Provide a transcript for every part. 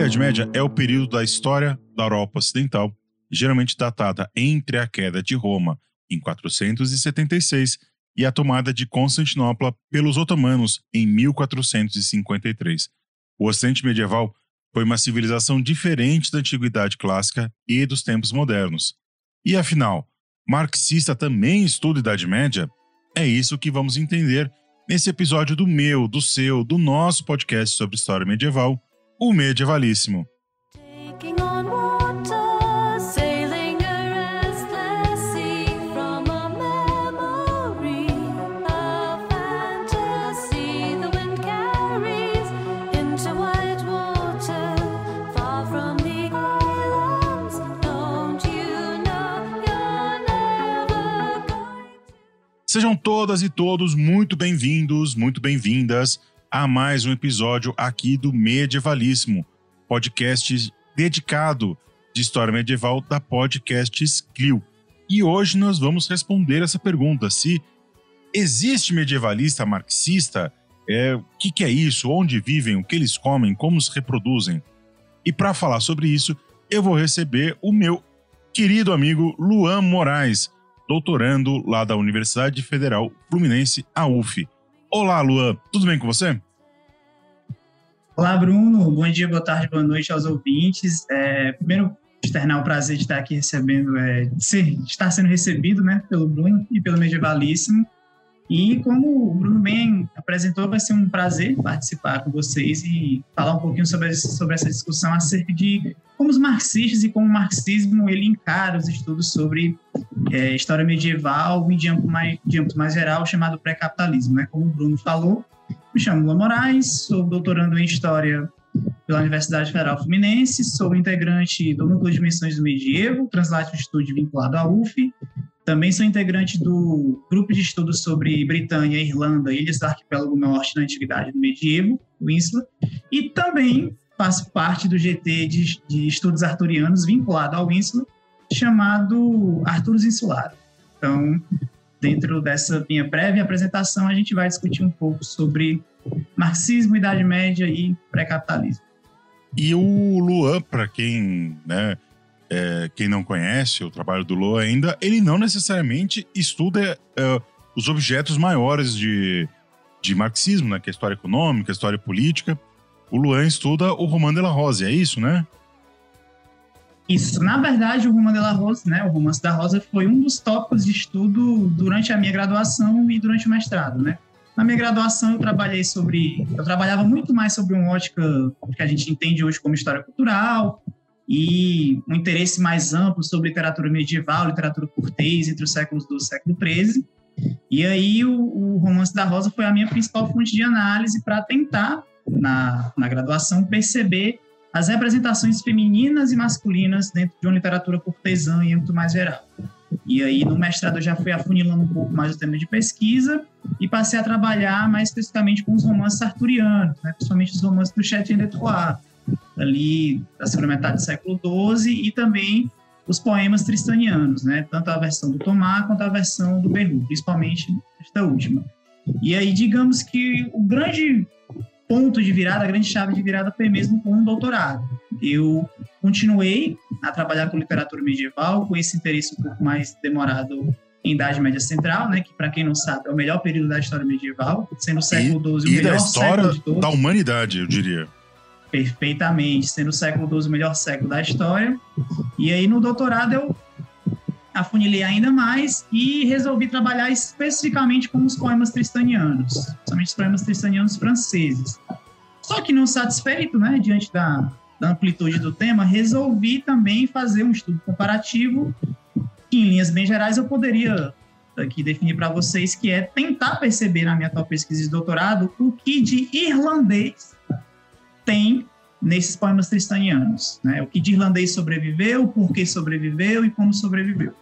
Idade Média é o período da história da Europa Ocidental, geralmente datada entre a queda de Roma em 476 e a tomada de Constantinopla pelos otomanos em 1453. O Ocidente medieval foi uma civilização diferente da antiguidade clássica e dos tempos modernos. E afinal, marxista também estuda Idade Média? É isso que vamos entender nesse episódio do meu, do seu, do nosso podcast sobre história medieval, o Medievalíssimo. Sejam todas e todos muito bem-vindos, muito bem-vindas a mais um episódio aqui do Medievalíssimo, podcast dedicado de história medieval da Podcasts Clio. E hoje nós vamos responder essa pergunta: se existe medievalista marxista, é, o que, que é isso, onde vivem, o que eles comem, como se reproduzem. E para falar sobre isso, eu vou receber o meu querido amigo Luan Moraes doutorando lá da Universidade Federal Fluminense, a UF. Olá, Luan, tudo bem com você? Olá, Bruno. Bom dia, boa tarde, boa noite aos ouvintes. É, primeiro, externar o prazer de estar aqui recebendo, é, de, ser, de estar sendo recebido né, pelo Bruno e pelo Medievalíssimo. E como o Bruno bem apresentou, vai ser um prazer participar com vocês e falar um pouquinho sobre, sobre essa discussão acerca de como os marxistas e como o marxismo ele encara os estudos sobre é, história medieval em de âmbito mais, de mais geral, chamado pré-capitalismo. Né? Como o Bruno falou, me chamo Lula Moraes, sou doutorando em História pela Universidade Federal Fluminense, sou integrante do Núcleo de Missões do Medievo, Translate Estúdio vinculado à UF, também sou integrante do grupo de estudos sobre Britânia, Irlanda, Ilhas do Arquipélago Norte na Antiguidade do Medievo, o INSLA, e também faço parte do GT de, de Estudos Arturianos vinculado ao INSLA, chamado Arturos Insular. Então, dentro dessa minha breve apresentação, a gente vai discutir um pouco sobre marxismo, Idade Média e pré-capitalismo. E o Luan, para quem né, é, quem não conhece o trabalho do Loa ainda, ele não necessariamente estuda é, os objetos maiores de, de marxismo, né? Que é história econômica, história política. O Luan estuda o Roman de la Rose, é isso, né? Isso. Na verdade, o Roman de la Rose, né, o Romance da Rosa, foi um dos tópicos de estudo durante a minha graduação e durante o mestrado, né? Na minha graduação, eu trabalhei sobre. Eu trabalhava muito mais sobre uma ótica que a gente entende hoje como história cultural, e um interesse mais amplo sobre literatura medieval, literatura cortês entre os séculos e século XIII. E aí o, o, Romance da Rosa foi a minha principal fonte de análise para tentar, na, na graduação, perceber as representações femininas e masculinas dentro de uma literatura cortesã em âmbito mais geral. E aí, no mestrado, eu já fui afunilando um pouco mais o tema de pesquisa e passei a trabalhar mais especificamente com os romances arturianos, né, principalmente os romances do Chatien de Troyes, ali da segunda metade do século XII e também os poemas tristanianos, né? Tanto a versão do Tomás quanto a versão do Berru, principalmente esta última. E aí, digamos que o grande ponto de virada, a grande chave de virada foi mesmo com o doutorado. Eu continuei a trabalhar com literatura medieval, com esse interesse um pouco mais demorado em Idade Média Central, né, que para quem não sabe é o melhor período da história medieval, sendo o século XII o melhor da história da humanidade, eu diria perfeitamente, sendo o século XII o melhor século da história. E aí no doutorado eu afunilei ainda mais e resolvi trabalhar especificamente com os poemas tristanianos, somente os poemas tristanianos franceses. Só que não satisfeito, né, diante da, da amplitude do tema, resolvi também fazer um estudo comparativo que, em linhas bem gerais, eu poderia aqui definir para vocês, que é tentar perceber na minha atual pesquisa de doutorado o que de irlandês tem nesses poemas tristanianos, né? O que de irlandês sobreviveu, por que sobreviveu e como sobreviveu.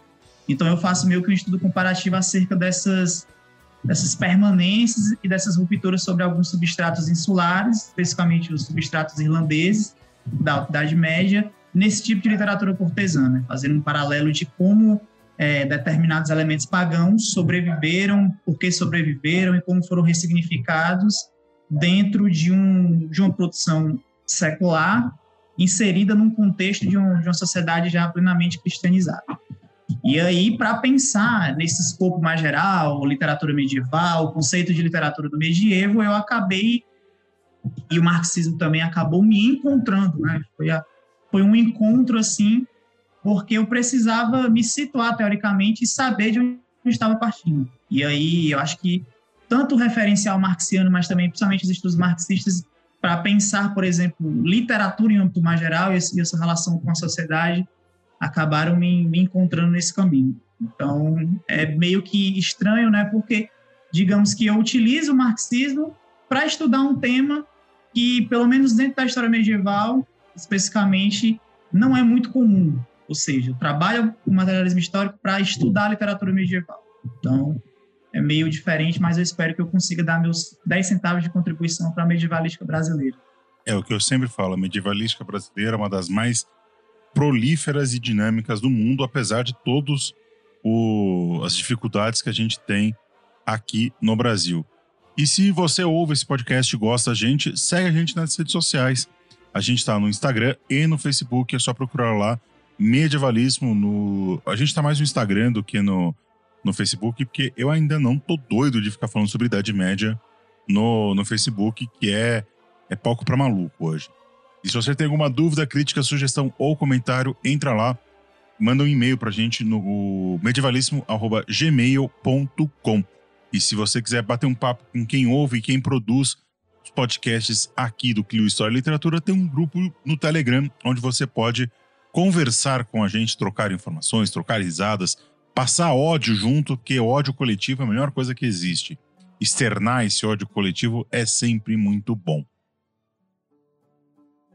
Então eu faço meio que um estudo comparativo acerca dessas dessas permanências e dessas rupturas sobre alguns substratos insulares, especificamente os substratos irlandeses da Idade Média, nesse tipo de literatura cortesana, né? fazendo um paralelo de como é, determinados elementos pagãos sobreviveram, por que sobreviveram e como foram ressignificados dentro de, um, de uma produção secular inserida num contexto de, um, de uma sociedade já plenamente cristianizada. E aí, para pensar nesse escopo mais geral, literatura medieval, o conceito de literatura do medievo, eu acabei, e o marxismo também acabou me encontrando, né? Foi, a, foi um encontro, assim, porque eu precisava me situar teoricamente e saber de onde eu estava partindo. E aí, eu acho que tanto o referencial marxiano, mas também, principalmente os estudos marxistas, para pensar, por exemplo, literatura em âmbito mais geral e essa relação com a sociedade, acabaram me, me encontrando nesse caminho. Então, é meio que estranho, né? Porque, digamos que eu utilizo o marxismo para estudar um tema que, pelo menos dentro da história medieval, especificamente, não é muito comum. Ou seja, eu trabalho com materialismo histórico para estudar a literatura medieval. Então, é meio diferente, mas eu espero que eu consiga dar meus 10 centavos de contribuição para a medievalística brasileira. É o que eu sempre falo, a medievalística brasileira é uma das mais prolíferas e dinâmicas do mundo, apesar de todas as dificuldades que a gente tem aqui no Brasil. E se você ouve esse podcast e gosta da gente, segue a gente nas redes sociais. A gente está no Instagram e no Facebook, é só procurar lá Medievalismo. No... A gente está mais no Instagram do que no, no Facebook, porque eu ainda não tô doido de ficar falando sobre Idade Média no, no Facebook, que é, é palco para maluco hoje. E se você tem alguma dúvida, crítica, sugestão ou comentário, entra lá, manda um e-mail pra gente no medievalismo.gmail.com. E se você quiser bater um papo com quem ouve e quem produz os podcasts aqui do Clio História e Literatura, tem um grupo no Telegram onde você pode conversar com a gente, trocar informações, trocar risadas, passar ódio junto, porque ódio coletivo é a melhor coisa que existe. Externar esse ódio coletivo é sempre muito bom.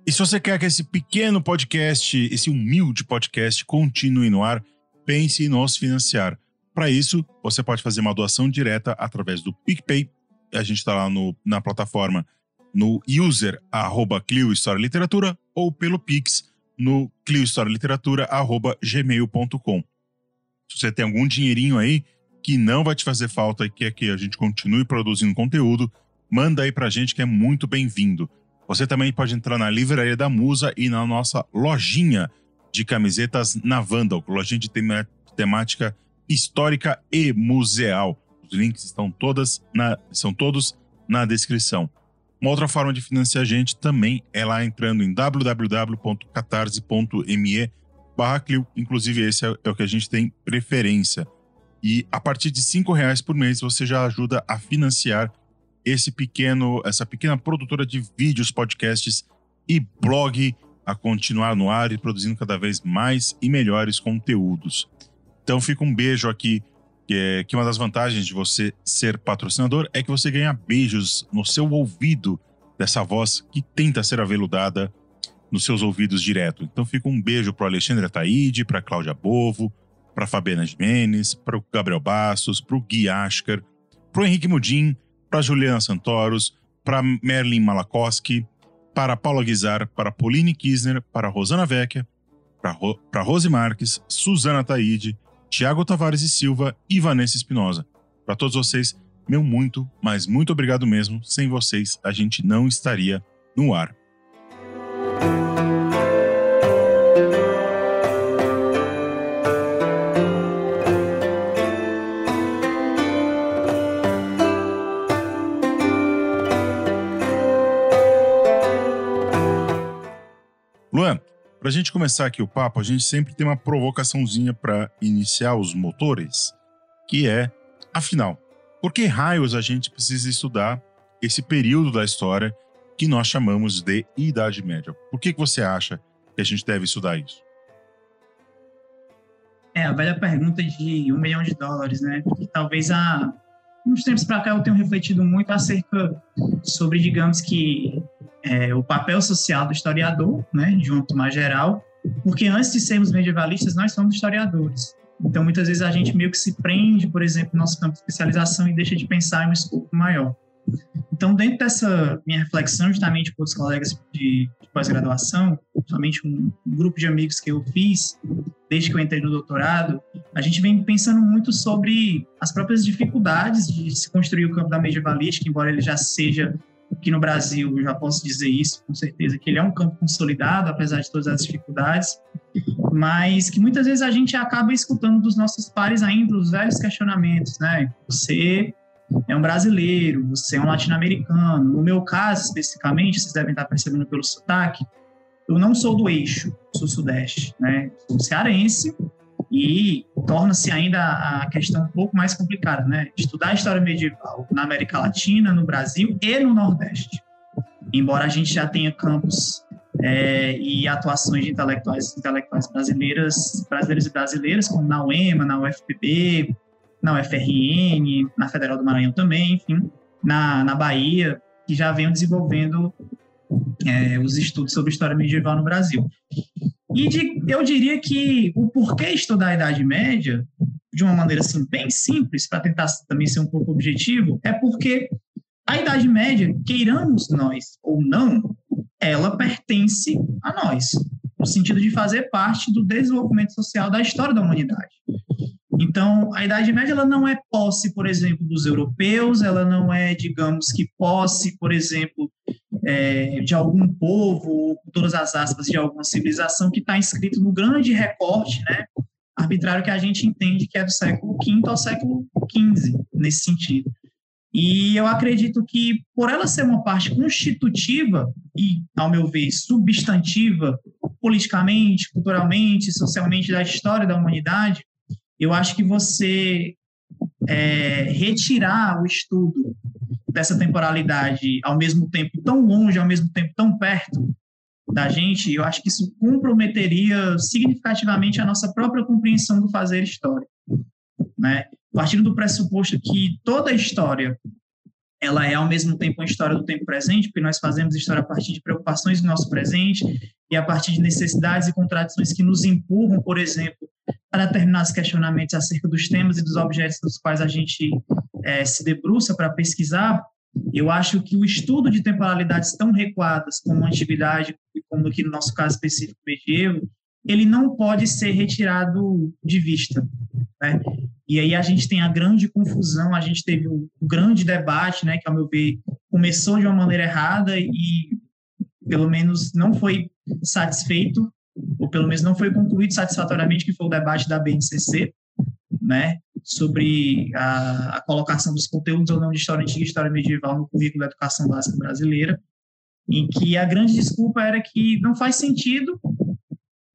E se você quer que esse pequeno podcast, esse humilde podcast continue no ar, pense em nos financiar. Para isso, você pode fazer uma doação direta através do PicPay. A gente está lá no, na plataforma no user arroba Clio História Literatura ou pelo Pix no cliohistorialiteratura.gmail.com. Se você tem algum dinheirinho aí que não vai te fazer falta e quer que a gente continue produzindo conteúdo, manda aí pra gente que é muito bem-vindo. Você também pode entrar na Livraria da Musa e na nossa lojinha de camisetas na Vandal, lojinha de temática histórica e museal. Os links estão todas na, são todos na descrição. Uma outra forma de financiar a gente também é lá entrando em www.catarse.me barra Clio. Inclusive, esse é, é o que a gente tem preferência. E a partir de cinco reais por mês você já ajuda a financiar esse pequeno, essa pequena produtora de vídeos, podcasts e blog a continuar no ar e produzindo cada vez mais e melhores conteúdos. Então fica um beijo aqui, que, é, que uma das vantagens de você ser patrocinador é que você ganha beijos no seu ouvido dessa voz que tenta ser aveludada nos seus ouvidos direto. Então fica um beijo para Alexandre Ataíde, para Cláudia Bovo, para Fabiana Jimenez, para o Gabriel Bastos, para o Gui Asker, para o Henrique Mudim, para Juliana Santoros, para Merlin Malakowski, para Paula Guizar, para Pauline Kisner, para Rosana Vecchia, para, Ro Rose Marques, Suzana Taide, Tiago Tavares e Silva e Vanessa Espinosa. Para todos vocês, meu muito, mas muito obrigado mesmo. Sem vocês, a gente não estaria no ar. Para a gente começar aqui o papo, a gente sempre tem uma provocaçãozinha para iniciar os motores, que é, afinal, por que raios a gente precisa estudar esse período da história que nós chamamos de Idade Média? Por que, que você acha que a gente deve estudar isso? É, a velha pergunta de um milhão de dólares, né? Talvez há uns tempos para cá eu tenho refletido muito acerca sobre, digamos que, é, o papel social do historiador, né, de um âmbito mais geral, porque antes de sermos medievalistas, nós somos historiadores. Então, muitas vezes a gente meio que se prende, por exemplo, no nosso campo de especialização e deixa de pensar em um escopo maior. Então, dentro dessa minha reflexão, justamente com os colegas de, de pós-graduação, principalmente um, um, grupo de amigos que eu fiz desde que eu entrei no doutorado, a gente vem pensando muito sobre as próprias dificuldades de se construir o campo da medievalística, embora ele já seja que no Brasil, eu já posso dizer isso com certeza, que ele é um campo consolidado, apesar de todas as dificuldades, mas que muitas vezes a gente acaba escutando dos nossos pares ainda os velhos questionamentos, né? Você é um brasileiro, você é um latino-americano. No meu caso, especificamente, vocês devem estar percebendo pelo sotaque, eu não sou do eixo sul-sudeste, né? Sou cearense e torna-se ainda a questão um pouco mais complicada, né? Estudar a história medieval na América Latina, no Brasil e no Nordeste. Embora a gente já tenha campos é, e atuações de intelectuais, intelectuais brasileiras, brasileiros e brasileiras, como na UEMA, na UFPB, na UFRN, na Federal do Maranhão também, enfim, na, na Bahia, que já venham desenvolvendo é, os estudos sobre história medieval no Brasil. E de, eu diria que o porquê estudar a Idade Média, de uma maneira assim, bem simples, para tentar também ser um pouco objetivo, é porque a Idade Média, queiramos nós ou não, ela pertence a nós, no sentido de fazer parte do desenvolvimento social da história da humanidade. Então, a Idade Média ela não é posse, por exemplo, dos europeus, ela não é, digamos que, posse, por exemplo, é, de algum povo, com todas as aspas, de alguma civilização que está inscrito no grande recorte né, arbitrário que a gente entende que é do século V ao século XV, nesse sentido. E eu acredito que, por ela ser uma parte constitutiva e, ao meu ver, substantiva, politicamente, culturalmente, socialmente, da história da humanidade, eu acho que você é, retirar o estudo dessa temporalidade ao mesmo tempo tão longe, ao mesmo tempo tão perto da gente, eu acho que isso comprometeria significativamente a nossa própria compreensão do fazer história, né? Partindo do pressuposto que toda a história ela é ao mesmo tempo uma história do tempo presente, porque nós fazemos história a partir de preocupações do nosso presente e a partir de necessidades e contradições que nos empurram, por exemplo, a determinados questionamentos acerca dos temas e dos objetos dos quais a gente é, se debruça para pesquisar, eu acho que o estudo de temporalidades tão recuadas como a antiguidade, como aqui no nosso caso específico medievo, ele não pode ser retirado de vista. Né? E aí a gente tem a grande confusão, a gente teve um grande debate, né, que, ao meu ver, começou de uma maneira errada e, pelo menos, não foi satisfeito, ou pelo menos não foi concluído satisfatoriamente, que foi o debate da BNCC, né, sobre a, a, colocação dos conteúdos ou não de história antiga e história medieval no currículo da educação básica brasileira, em que a grande desculpa era que não faz sentido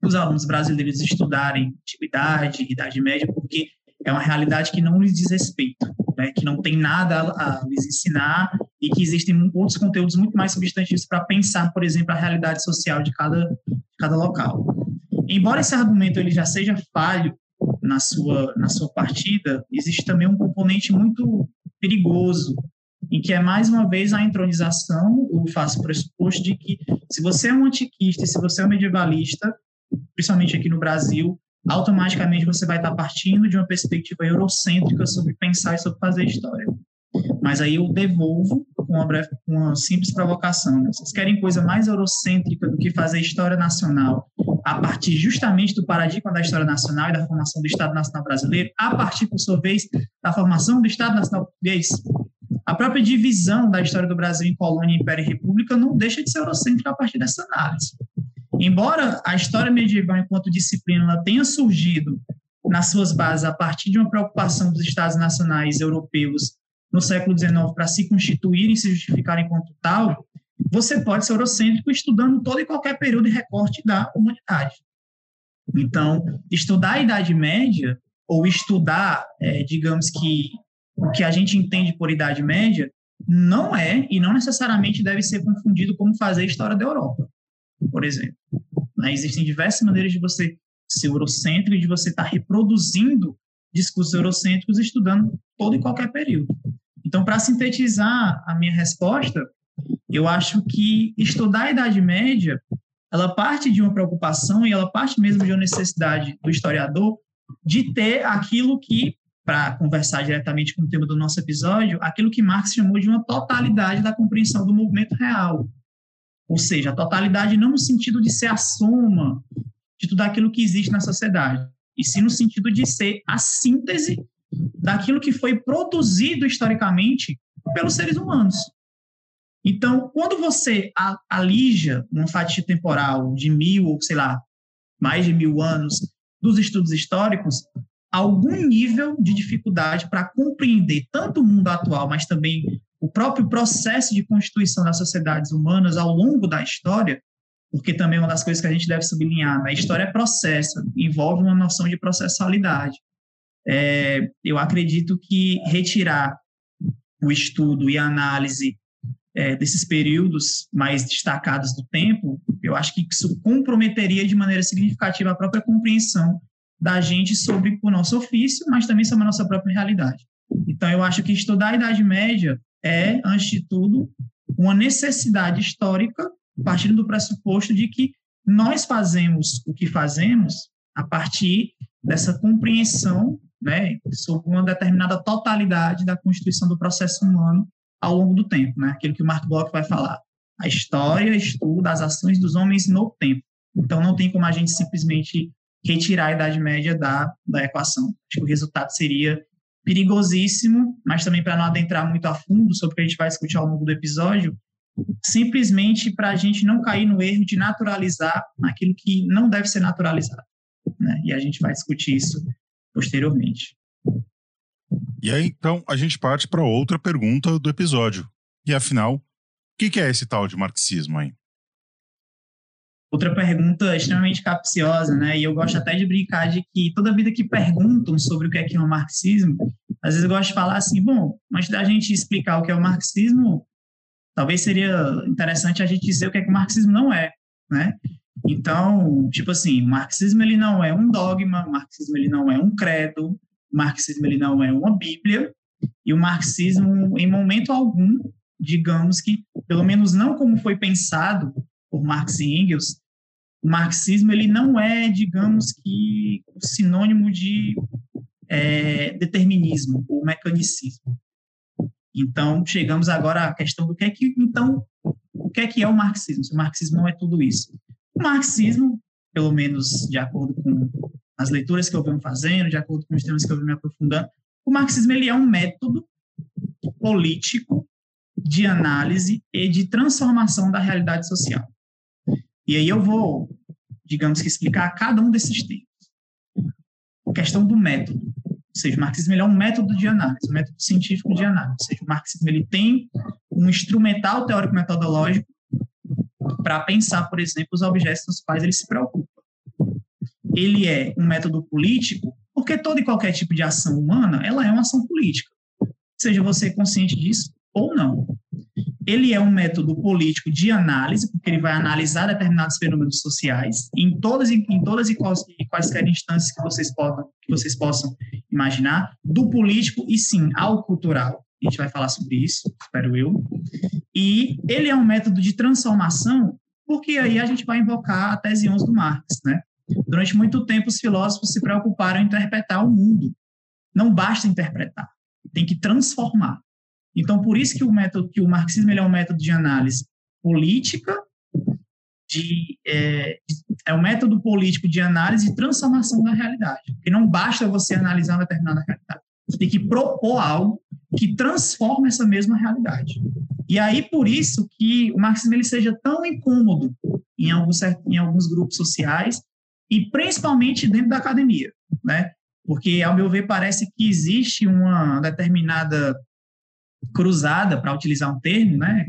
os alunos brasileiros estudarem antiguidade, idade média, porque é uma realidade que não lhes diz respeito, né? que não tem nada a, a lhes ensinar e que existem outros conteúdos muito mais substantivos para pensar, por exemplo, a realidade social de cada, cada local. Embora esse argumento ele já seja falho na sua, na sua partida, existe também um componente muito perigoso, em que é mais uma vez a entronização, o faço pressuposto de que se você é um antiquista, se você é um medievalista, principalmente aqui no Brasil, automaticamente você vai estar partindo de uma perspectiva eurocêntrica sobre pensar e sobre fazer história. Mas aí eu devolvo com uma, breve, uma simples provocação. Né? Vocês querem coisa mais eurocêntrica do que fazer história nacional a partir justamente do paradigma da história nacional e da formação do Estado Nacional Brasileiro, a partir, por sua vez, da formação do Estado Nacional Português? A própria divisão da história do Brasil em colônia, império e república não deixa de ser eurocêntrica a partir dessa análise. Embora a história medieval, enquanto disciplina, tenha surgido nas suas bases a partir de uma preocupação dos Estados nacionais europeus no século XIX para se constituírem se justificarem enquanto tal, você pode ser eurocêntrico estudando todo e qualquer período e recorte da humanidade. Então, estudar a Idade Média, ou estudar, é, digamos que, o que a gente entende por Idade Média, não é e não necessariamente deve ser confundido como fazer história da Europa, por exemplo. Né? Existem diversas maneiras de você ser eurocêntrico e de você estar tá reproduzindo discursos eurocêntricos estudando todo e qualquer período. Então, para sintetizar a minha resposta, eu acho que estudar a Idade Média, ela parte de uma preocupação e ela parte mesmo de uma necessidade do historiador de ter aquilo que, para conversar diretamente com o tema do nosso episódio, aquilo que Marx chamou de uma totalidade da compreensão do movimento real. Ou seja, a totalidade não no sentido de ser a soma de tudo aquilo que existe na sociedade, e sim no sentido de ser a síntese daquilo que foi produzido historicamente pelos seres humanos. Então, quando você alija uma fatia temporal de mil ou, sei lá, mais de mil anos dos estudos históricos, algum nível de dificuldade para compreender tanto o mundo atual, mas também o próprio processo de constituição das sociedades humanas ao longo da história, porque também é uma das coisas que a gente deve sublinhar, né? a história é processo, envolve uma noção de processualidade. É, eu acredito que retirar o estudo e a análise é, desses períodos mais destacados do tempo, eu acho que isso comprometeria de maneira significativa a própria compreensão da gente sobre o nosso ofício, mas também sobre a nossa própria realidade. Então, eu acho que estudar a Idade Média é, antes de tudo, uma necessidade histórica, partindo do pressuposto de que nós fazemos o que fazemos a partir dessa compreensão né, sobre uma determinada totalidade da constituição do processo humano ao longo do tempo, né? Aquilo que o Mark Bloch vai falar. A história estuda as ações dos homens no tempo. Então, não tem como a gente simplesmente retirar a Idade Média da, da equação. Acho que o resultado seria perigosíssimo, mas também para não adentrar muito a fundo sobre o que a gente vai discutir ao longo do episódio, simplesmente para a gente não cair no erro de naturalizar aquilo que não deve ser naturalizado. Né? E a gente vai discutir isso posteriormente. E aí, então, a gente parte para outra pergunta do episódio. E afinal, o que, que é esse tal de marxismo aí? Outra pergunta extremamente capciosa, né? E eu gosto até de brincar de que toda vida que perguntam sobre o que é que é o marxismo, às vezes eu gosto de falar assim, bom, antes da gente explicar o que é o marxismo, talvez seria interessante a gente dizer o que é que o marxismo não é, né? Então, tipo assim, o marxismo ele não é um dogma, o marxismo ele não é um credo, o marxismo ele não é uma bíblia, e o marxismo, em momento algum, digamos que, pelo menos não como foi pensado por Marx e Engels, o marxismo ele não é, digamos que, sinônimo de é, determinismo ou mecanicismo. Então, chegamos agora à questão do que é que, então, o que é que é o marxismo? Se o marxismo não é tudo isso. O marxismo, pelo menos de acordo com as leituras que eu venho fazendo, de acordo com os temas que eu venho me aprofundando, o marxismo ele é um método político de análise e de transformação da realidade social. E aí eu vou, digamos que, explicar cada um desses temas. A questão do método. Ou seja, o marxismo é um método de análise, um método científico de análise. Ou seja, o marxismo ele tem um instrumental teórico-metodológico para pensar, por exemplo, os objetos dos quais ele se preocupa ele é um método político, porque toda e qualquer tipo de ação humana, ela é uma ação política, seja você consciente disso ou não. Ele é um método político de análise, porque ele vai analisar determinados fenômenos sociais em todas, em todas e, quais, quaisquer instâncias que vocês, possam, que vocês possam imaginar, do político e sim ao cultural. A gente vai falar sobre isso, espero eu. E ele é um método de transformação, porque aí a gente vai invocar a tese 11 do Marx, né? Durante muito tempo, os filósofos se preocuparam em interpretar o mundo. Não basta interpretar, tem que transformar. Então, por isso que o método, que o marxismo é um método de análise política, de, é, é um método político de análise e transformação da realidade. Porque não basta você analisar uma determinada realidade. Você tem que propor algo que transforme essa mesma realidade. E aí, por isso que o marxismo ele seja tão incômodo em alguns, em alguns grupos sociais e principalmente dentro da academia, né? Porque, ao meu ver, parece que existe uma determinada cruzada, para utilizar um termo, né?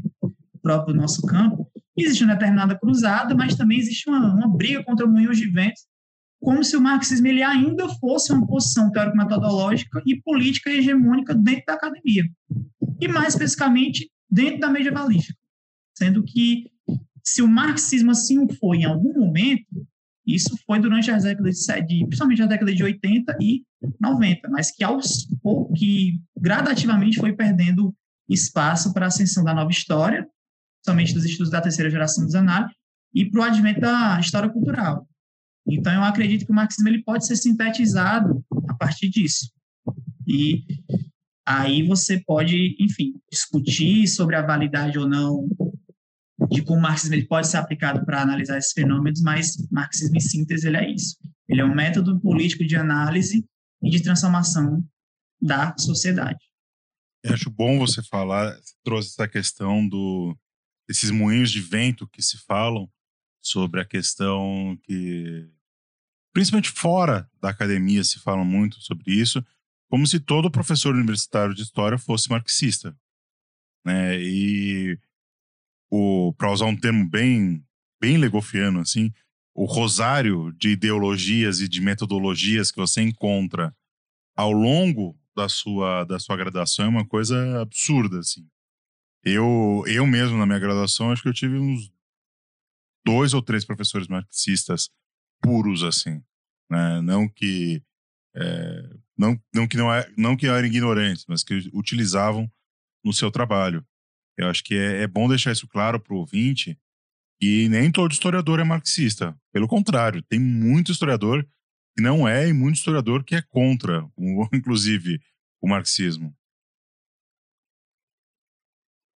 próprio nosso campo, existe uma determinada cruzada, mas também existe uma, uma briga contra moinhos de vento, como se o marxismo ele ainda fosse uma posição teórico-metodológica e política hegemônica dentro da academia. E, mais especificamente, dentro da medievalística. Sendo que, se o marxismo assim o foi em algum momento, isso foi durante as décadas de, principalmente a década de 80 e 90, mas que aos que gradativamente foi perdendo espaço para a ascensão da nova história, somente dos estudos da terceira geração dos análises, e para o advento da história cultural. Então, eu acredito que o marxismo ele pode ser sintetizado a partir disso. E aí você pode, enfim, discutir sobre a validade ou não de como o marxismo ele pode ser aplicado para analisar esses fenômenos, mas marxismo em síntese ele é isso. Ele é um método político de análise e de transformação da sociedade. Eu acho bom você falar, trouxe essa questão do desses moinhos de vento que se falam sobre a questão que principalmente fora da academia se fala muito sobre isso, como se todo professor universitário de história fosse marxista, né? E o para usar um termo bem bem legofiano assim, o rosário de ideologias e de metodologias que você encontra ao longo da sua da sua graduação é uma coisa absurda assim. Eu eu mesmo na minha graduação acho que eu tive uns dois ou três professores marxistas puros assim, né? Não que é, não não que não é não que eram ignorantes, mas que utilizavam no seu trabalho. Eu acho que é, é bom deixar isso claro para o ouvinte e nem todo historiador é marxista. Pelo contrário, tem muito historiador que não é e muito historiador que é contra, inclusive, o marxismo.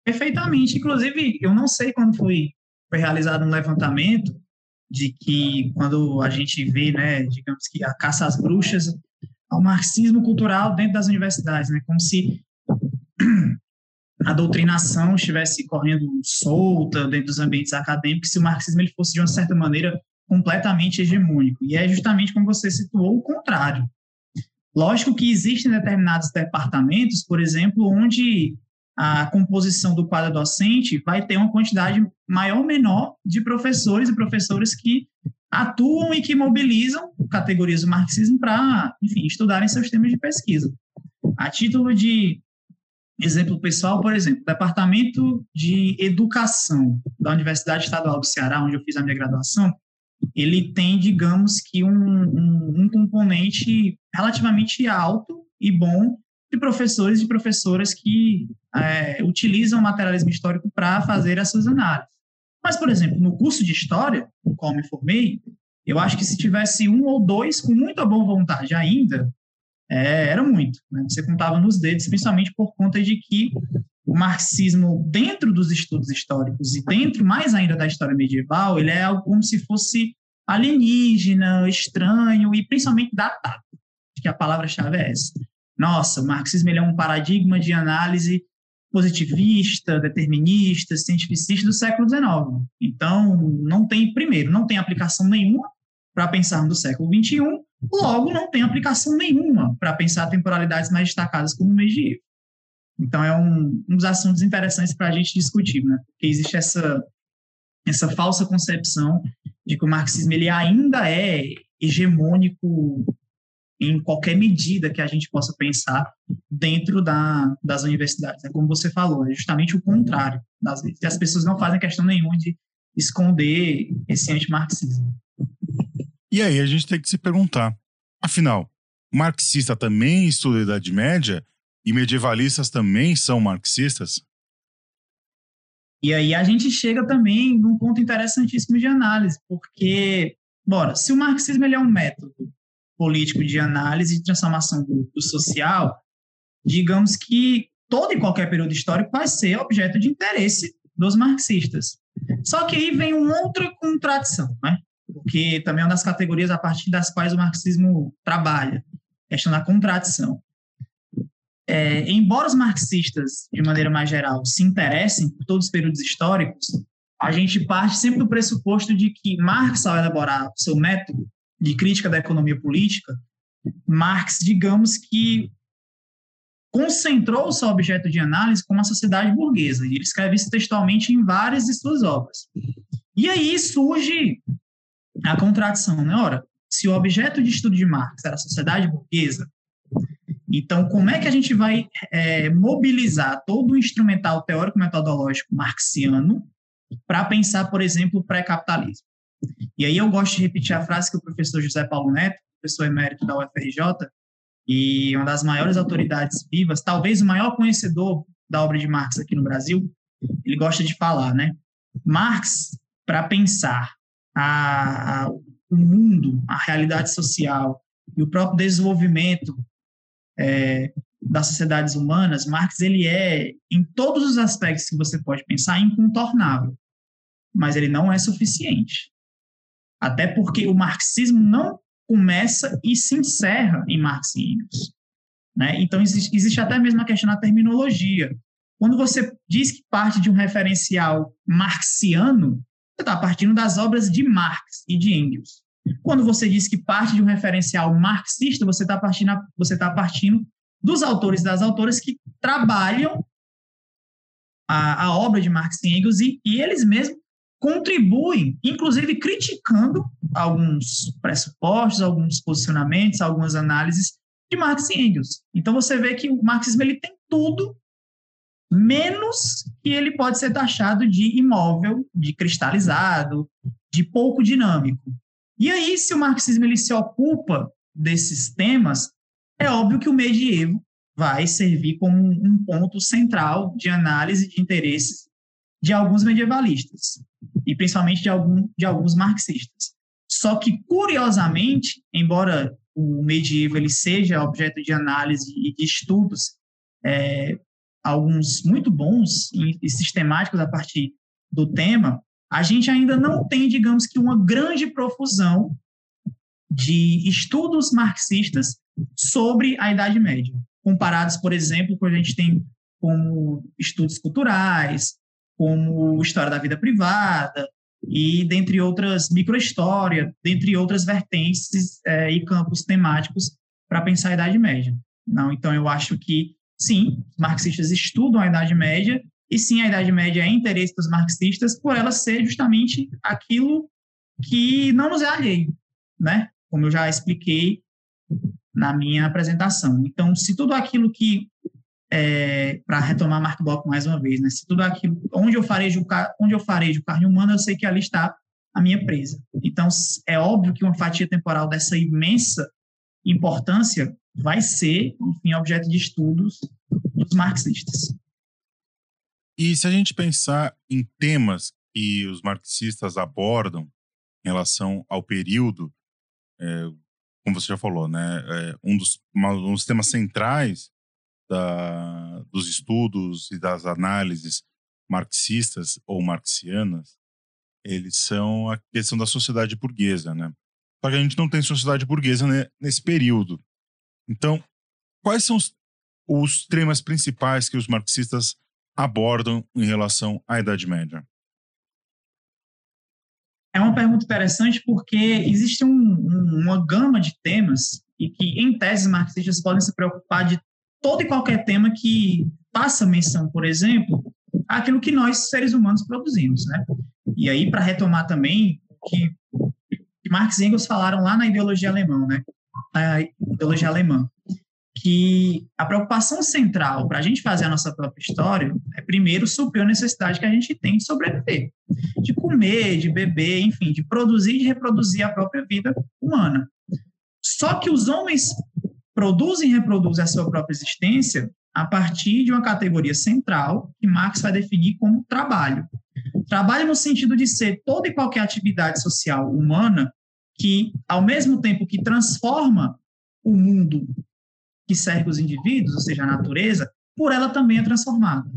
Perfeitamente. Inclusive, eu não sei quando foi, foi realizado um levantamento de que quando a gente vê, né, digamos que a caça às bruxas, ao marxismo cultural dentro das universidades, né, como se a doutrinação estivesse correndo solta dentro dos ambientes acadêmicos, se o marxismo ele fosse de uma certa maneira completamente hegemônico. E é justamente como você situou o contrário. Lógico que existem determinados departamentos, por exemplo, onde a composição do quadro docente vai ter uma quantidade maior ou menor de professores e professoras que atuam e que mobilizam categorias do marxismo para, enfim, estudarem seus temas de pesquisa. A título de exemplo pessoal, por exemplo, o Departamento de Educação da Universidade Estadual do Ceará, onde eu fiz a minha graduação, ele tem, digamos que, um, um, um componente relativamente alto e bom de professores e professoras que é, utilizam o materialismo histórico para fazer as suas análises. Mas, por exemplo, no curso de História, no qual me formei, eu acho que se tivesse um ou dois com muita boa vontade ainda, é, era muito. Né? Você contava nos dedos, principalmente por conta de que o marxismo, dentro dos estudos históricos e dentro mais ainda da história medieval, ele é algo como se fosse alienígena, estranho e principalmente datado. Que a palavra-chave é essa. Nossa, o marxismo é um paradigma de análise positivista, determinista, cientificista do século XIX. Então, não tem, primeiro, não tem aplicação nenhuma para pensar no século XXI, logo não tem aplicação nenhuma para pensar temporalidades mais destacadas como o medieval. Então, é um, um dos assuntos interessantes para a gente discutir, né? porque existe essa, essa falsa concepção de que o marxismo ele ainda é hegemônico em qualquer medida que a gente possa pensar dentro da, das universidades. É como você falou, é justamente o contrário das. E as pessoas não fazem questão nenhuma de esconder esse antimarxismo. E aí a gente tem que se perguntar, afinal, marxista também estuda a Idade Média e medievalistas também são marxistas? E aí a gente chega também num ponto interessantíssimo de análise, porque, bora, se o marxismo ele é um método político de análise e transformação do, do social, digamos que todo e qualquer período histórico vai ser objeto de interesse dos marxistas. Só que aí vem uma outra contradição, né? Porque também é uma das categorias a partir das quais o marxismo trabalha, questão da contradição. É, embora os marxistas, de maneira mais geral, se interessem por todos os períodos históricos, a gente parte sempre do pressuposto de que Marx, ao elaborar seu método de crítica da economia política, Marx, digamos que concentrou o seu objeto de análise como a sociedade burguesa, e ele escreve isso textualmente em várias de suas obras. E aí surge a contradição, né? Ora, se o objeto de estudo de Marx era a sociedade burguesa, então como é que a gente vai é, mobilizar todo o instrumental teórico-metodológico marxiano para pensar, por exemplo, o pré-capitalismo? E aí eu gosto de repetir a frase que o professor José Paulo Neto, professor emérito da UFRJ, e uma das maiores autoridades vivas, talvez o maior conhecedor da obra de Marx aqui no Brasil, ele gosta de falar, né? Marx, para pensar a, a, o mundo, a realidade social e o próprio desenvolvimento é, das sociedades humanas, Marx ele é, em todos os aspectos que você pode pensar, incontornável, mas ele não é suficiente. Até porque o marxismo não começa e se encerra em Marx e Engels. Né? Então, existe, existe até mesmo a questão da terminologia. Quando você diz que parte de um referencial marxiano, você está partindo das obras de Marx e de Engels. Quando você diz que parte de um referencial marxista, você está partindo, tá partindo dos autores e das autoras que trabalham a, a obra de Marx e Engels e, e eles mesmos contribuem, inclusive criticando alguns pressupostos, alguns posicionamentos, algumas análises de Marx e Engels. Então você vê que o marxismo ele tem tudo menos que ele pode ser taxado de imóvel, de cristalizado, de pouco dinâmico. E aí, se o marxismo ele se ocupa desses temas, é óbvio que o medievo vai servir como um ponto central de análise de interesses de alguns medievalistas, e principalmente de, algum, de alguns marxistas. Só que, curiosamente, embora o medievo ele seja objeto de análise e de estudos, é, alguns muito bons e, sistemáticos a partir do tema, a gente ainda não tem, digamos que, uma grande profusão de estudos marxistas sobre a Idade Média, comparados, por exemplo, com a gente tem como estudos culturais, como história da vida privada, e dentre outras microhistória, dentre outras vertentes é, e campos temáticos para pensar a Idade Média. Não, então eu acho que sim, os marxistas estudam a Idade Média e sim, a Idade Média é interesse dos marxistas por ela ser justamente aquilo que não nos é alheio, né? Como eu já expliquei na minha apresentação. Então, se tudo aquilo que é, para retomar Mark Bloch mais uma vez, né? Se tudo aquilo, onde eu farejo, onde eu farejo carne humana, eu sei que ali está a minha presa. Então, é óbvio que uma fatia temporal dessa imensa importância vai ser, enfim, objeto de estudos dos marxistas. E se a gente pensar em temas que os marxistas abordam em relação ao período, é, como você já falou, né, é, um, dos, uma, um dos temas centrais da, dos estudos e das análises marxistas ou marxianas, eles são a questão da sociedade burguesa, né? Só que a gente não tem sociedade burguesa nesse período. Então, quais são os, os temas principais que os marxistas abordam em relação à Idade Média? É uma pergunta interessante porque existe um, um, uma gama de temas e que, em teses marxistas, podem se preocupar de todo e qualquer tema que faça menção, por exemplo, àquilo que nós, seres humanos, produzimos. Né? E aí, para retomar também o que Marx e Engels falaram lá na ideologia alemã, né? Na ideologia alemã, que a preocupação central para a gente fazer a nossa própria história é, primeiro, suprir a necessidade que a gente tem de sobreviver, de comer, de beber, enfim, de produzir e reproduzir a própria vida humana. Só que os homens produzem e reproduzem a sua própria existência a partir de uma categoria central que Marx vai definir como trabalho. Trabalho no sentido de ser toda e qualquer atividade social humana que, ao mesmo tempo que transforma o mundo que serve os indivíduos, ou seja, a natureza, por ela também é transformada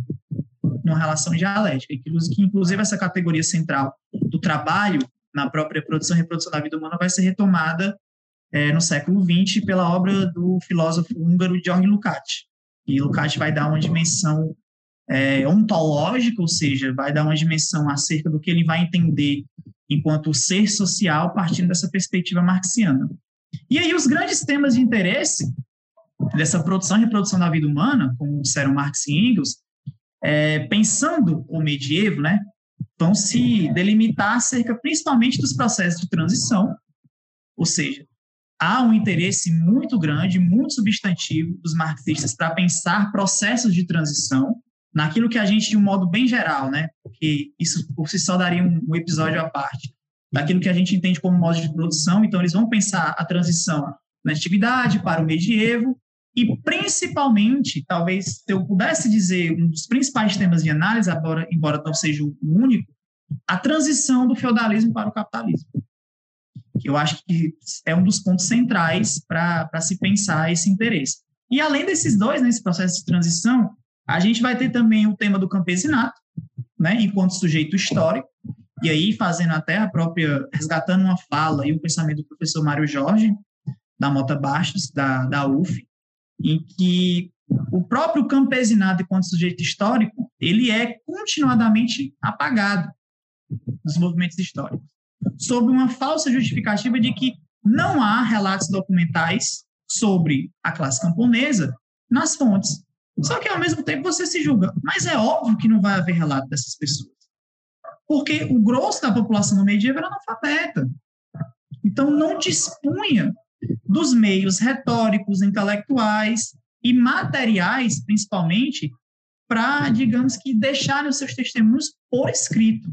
numa relação dialética, que inclusive essa categoria central do trabalho na própria produção e reprodução da vida humana vai ser retomada é, no século XX pela obra do filósofo húngaro Georg Lukács. E Lukács vai dar uma dimensão é, ontológica, ou seja, vai dar uma dimensão acerca do que ele vai entender enquanto ser social partindo dessa perspectiva marxiana. E aí os grandes temas de interesse dessa produção e reprodução da vida humana, como disseram Marx e Engels, é, pensando o medievo, né, vão se delimitar acerca principalmente dos processos de transição, ou seja, há um interesse muito grande, muito substantivo dos marxistas para pensar processos de transição naquilo que a gente, de um modo bem geral, né, porque isso por si só daria um, um episódio à parte, daquilo que a gente entende como modo de produção, então eles vão pensar a transição na antiguidade para o medievo, e principalmente, talvez se eu pudesse dizer um dos principais temas de análise, embora, embora não seja o único, a transição do feudalismo para o capitalismo. Que eu acho que é um dos pontos centrais para se pensar esse interesse. E além desses dois, nesse né, processo de transição, a gente vai ter também o tema do campesinato, né, enquanto sujeito histórico, e aí fazendo até a própria, resgatando uma fala e um pensamento do professor Mário Jorge, da Mota Bastos, da, da UF, em que o próprio campesinato, enquanto sujeito histórico, ele é continuadamente apagado nos movimentos históricos, sob uma falsa justificativa de que não há relatos documentais sobre a classe camponesa nas fontes. Só que, ao mesmo tempo, você se julga, mas é óbvio que não vai haver relato dessas pessoas. Porque o grosso da população no medieval era analfabeta. Então, não dispunha dos meios retóricos, intelectuais e materiais, principalmente, para, digamos que, deixarem os seus testemunhos por escrito.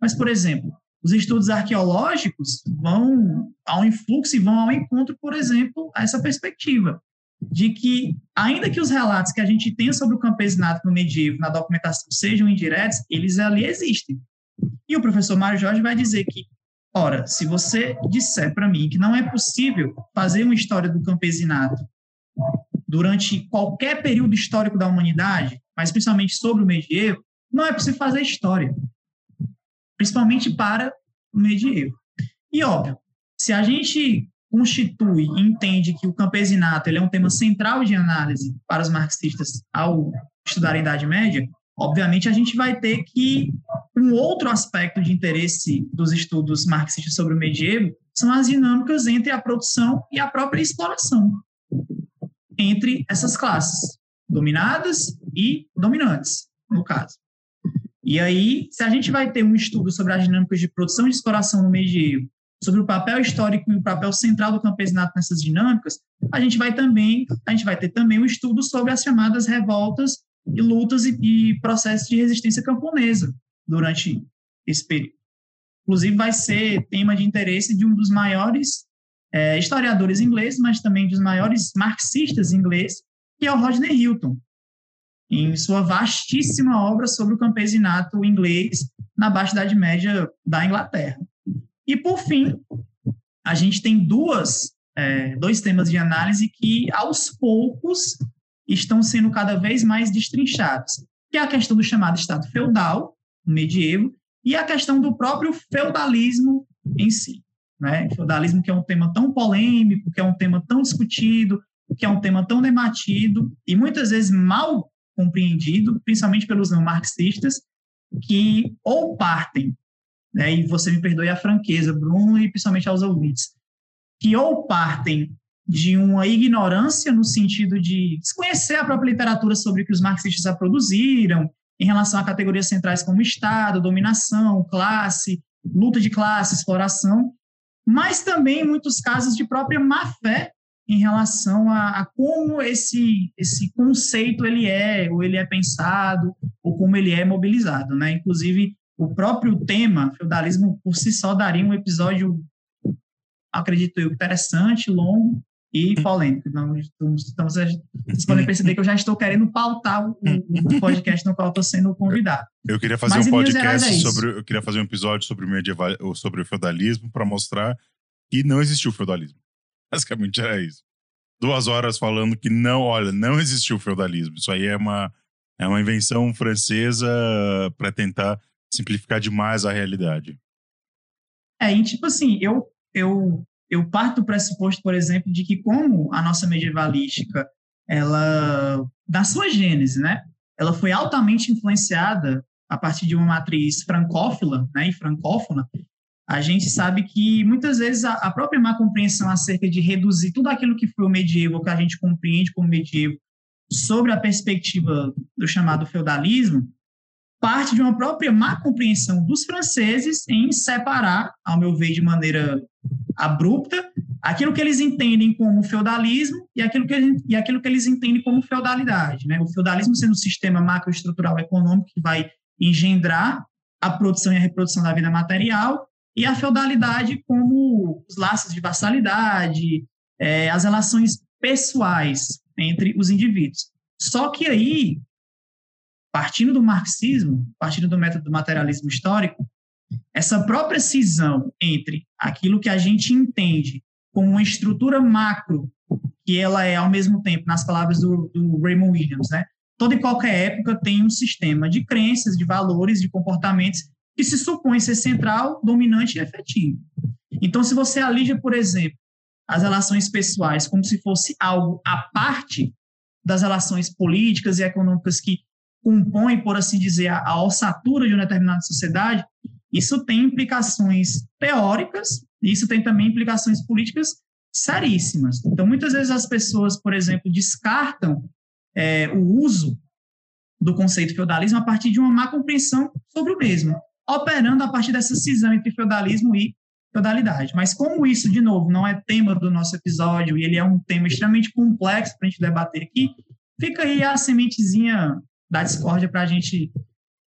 Mas, por exemplo, os estudos arqueológicos vão ao influxo e vão ao encontro, por exemplo, a essa perspectiva de que, ainda que os relatos que a gente tem sobre o campesinato no medievo, na documentação, sejam indiretos, eles ali existem. E o professor Mário Jorge vai dizer que, ora, se você disser para mim que não é possível fazer uma história do campesinato durante qualquer período histórico da humanidade, mas principalmente sobre o medievo, não é possível fazer história, principalmente para o medievo. E, óbvio, se a gente constitui entende que o campesinato ele é um tema central de análise para os marxistas ao estudar a Idade Média, obviamente a gente vai ter que um outro aspecto de interesse dos estudos marxistas sobre o medievo são as dinâmicas entre a produção e a própria exploração entre essas classes, dominadas e dominantes, no caso. E aí, se a gente vai ter um estudo sobre as dinâmicas de produção e exploração no medievo sobre o papel histórico e o papel central do campesinato nessas dinâmicas, a gente vai também, a gente vai ter também um estudo sobre as chamadas revoltas e lutas e, e processos de resistência camponesa durante esse período. Inclusive, vai ser tema de interesse de um dos maiores é, historiadores ingleses, mas também dos maiores marxistas ingleses, que é o Rodney Hilton, em sua vastíssima obra sobre o campesinato inglês na Baixa Idade Média da Inglaterra. E, por fim, a gente tem duas, é, dois temas de análise que, aos poucos, estão sendo cada vez mais destrinchados, que é a questão do chamado Estado feudal, medievo, e a questão do próprio feudalismo em si. Né? Feudalismo que é um tema tão polêmico, que é um tema tão discutido, que é um tema tão debatido e muitas vezes mal compreendido, principalmente pelos não marxistas, que ou partem né, e você me perdoe a franqueza, Bruno, e principalmente aos ouvintes, que ou partem de uma ignorância no sentido de desconhecer a própria literatura sobre o que os marxistas já produziram, em relação a categorias centrais como Estado, dominação, classe, luta de classe, exploração, mas também, muitos casos, de própria má-fé em relação a, a, como esse, esse conceito ele é, ou ele é pensado, ou como ele é mobilizado. Né? Inclusive, o próprio tema, feudalismo, por si só, daria um episódio, acredito eu, interessante, longo e polêmico. Então, então vocês, vocês podem perceber que eu já estou querendo pautar o, o podcast no qual estou sendo convidado. Eu queria fazer Mas, um podcast é sobre. Eu queria fazer um episódio sobre o medieval, sobre o feudalismo para mostrar que não existiu feudalismo. Basicamente era isso. Duas horas falando que não, olha, não existiu feudalismo. Isso aí é uma, é uma invenção francesa para tentar simplificar demais a realidade. É, e tipo assim, eu, eu, eu parto do pressuposto, por exemplo, de que como a nossa medievalística, ela, da sua gênese, né, ela foi altamente influenciada a partir de uma matriz francófila né, e francófona, a gente sabe que muitas vezes a, a própria má compreensão acerca de reduzir tudo aquilo que foi o medievo, que a gente compreende como medievo, sobre a perspectiva do chamado feudalismo, parte de uma própria má compreensão dos franceses em separar, ao meu ver, de maneira abrupta, aquilo que eles entendem como feudalismo e aquilo que, eles, e aquilo que eles entendem como feudalidade. Né? O feudalismo sendo um sistema macroestrutural econômico que vai engendrar a produção e a reprodução da vida material, e a feudalidade como os laços de vassalidade, é, as relações pessoais entre os indivíduos. Só que aí partindo do marxismo, partindo do método do materialismo histórico, essa própria cisão entre aquilo que a gente entende como uma estrutura macro, que ela é ao mesmo tempo, nas palavras do, do Raymond Williams, né? Toda e qualquer época tem um sistema de crenças, de valores, de comportamentos que se supõe ser central, dominante e efetivo. Então, se você alija, por exemplo, as relações pessoais como se fosse algo à parte das relações políticas e econômicas que compõem, por assim dizer, a, a ossatura de uma determinada sociedade, isso tem implicações teóricas isso tem também implicações políticas seríssimas. Então, muitas vezes as pessoas, por exemplo, descartam é, o uso do conceito feudalismo a partir de uma má compreensão sobre o mesmo, operando a partir dessa cisão entre feudalismo e feudalidade. Mas como isso, de novo, não é tema do nosso episódio e ele é um tema extremamente complexo para a gente debater aqui, fica aí a sementezinha da discórdia para a gente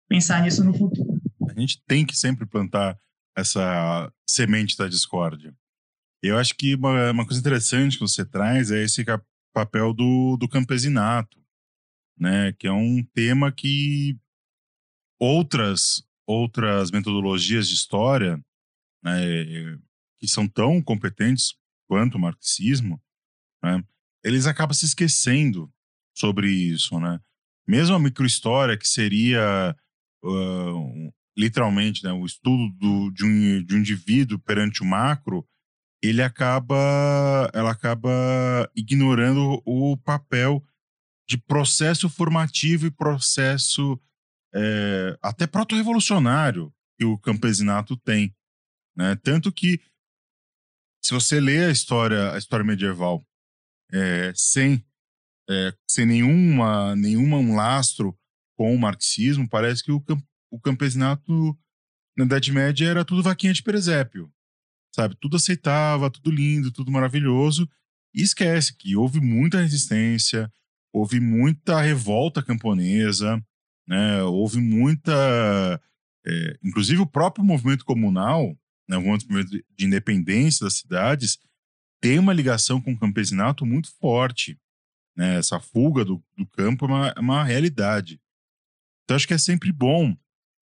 pensar nisso no futuro. A gente tem que sempre plantar essa semente da discórdia. Eu acho que uma, uma coisa interessante que você traz é esse papel do, do campesinato, né? Que é um tema que outras outras metodologias de história, né, que são tão competentes quanto o marxismo, né, eles acabam se esquecendo sobre isso, né? Mesmo a microhistória, que seria uh, literalmente né, o estudo do, de, um, de um indivíduo perante o macro, ele acaba, ela acaba ignorando o papel de processo formativo e processo é, até proto-revolucionário que o campesinato tem. Né? Tanto que, se você lê a história, a história medieval é, sem, é, sem nenhuma, nenhuma um lastro com o marxismo, parece que o, o campesinato na Idade Média era tudo vaquinha de presépio. Sabe? Tudo aceitava, tudo lindo, tudo maravilhoso. E esquece que houve muita resistência, houve muita revolta camponesa, né? houve muita. É, inclusive o próprio movimento comunal, né, o movimento de independência das cidades, tem uma ligação com o campesinato muito forte. Né? Essa fuga do, do campo é uma, é uma realidade. Então acho que é sempre bom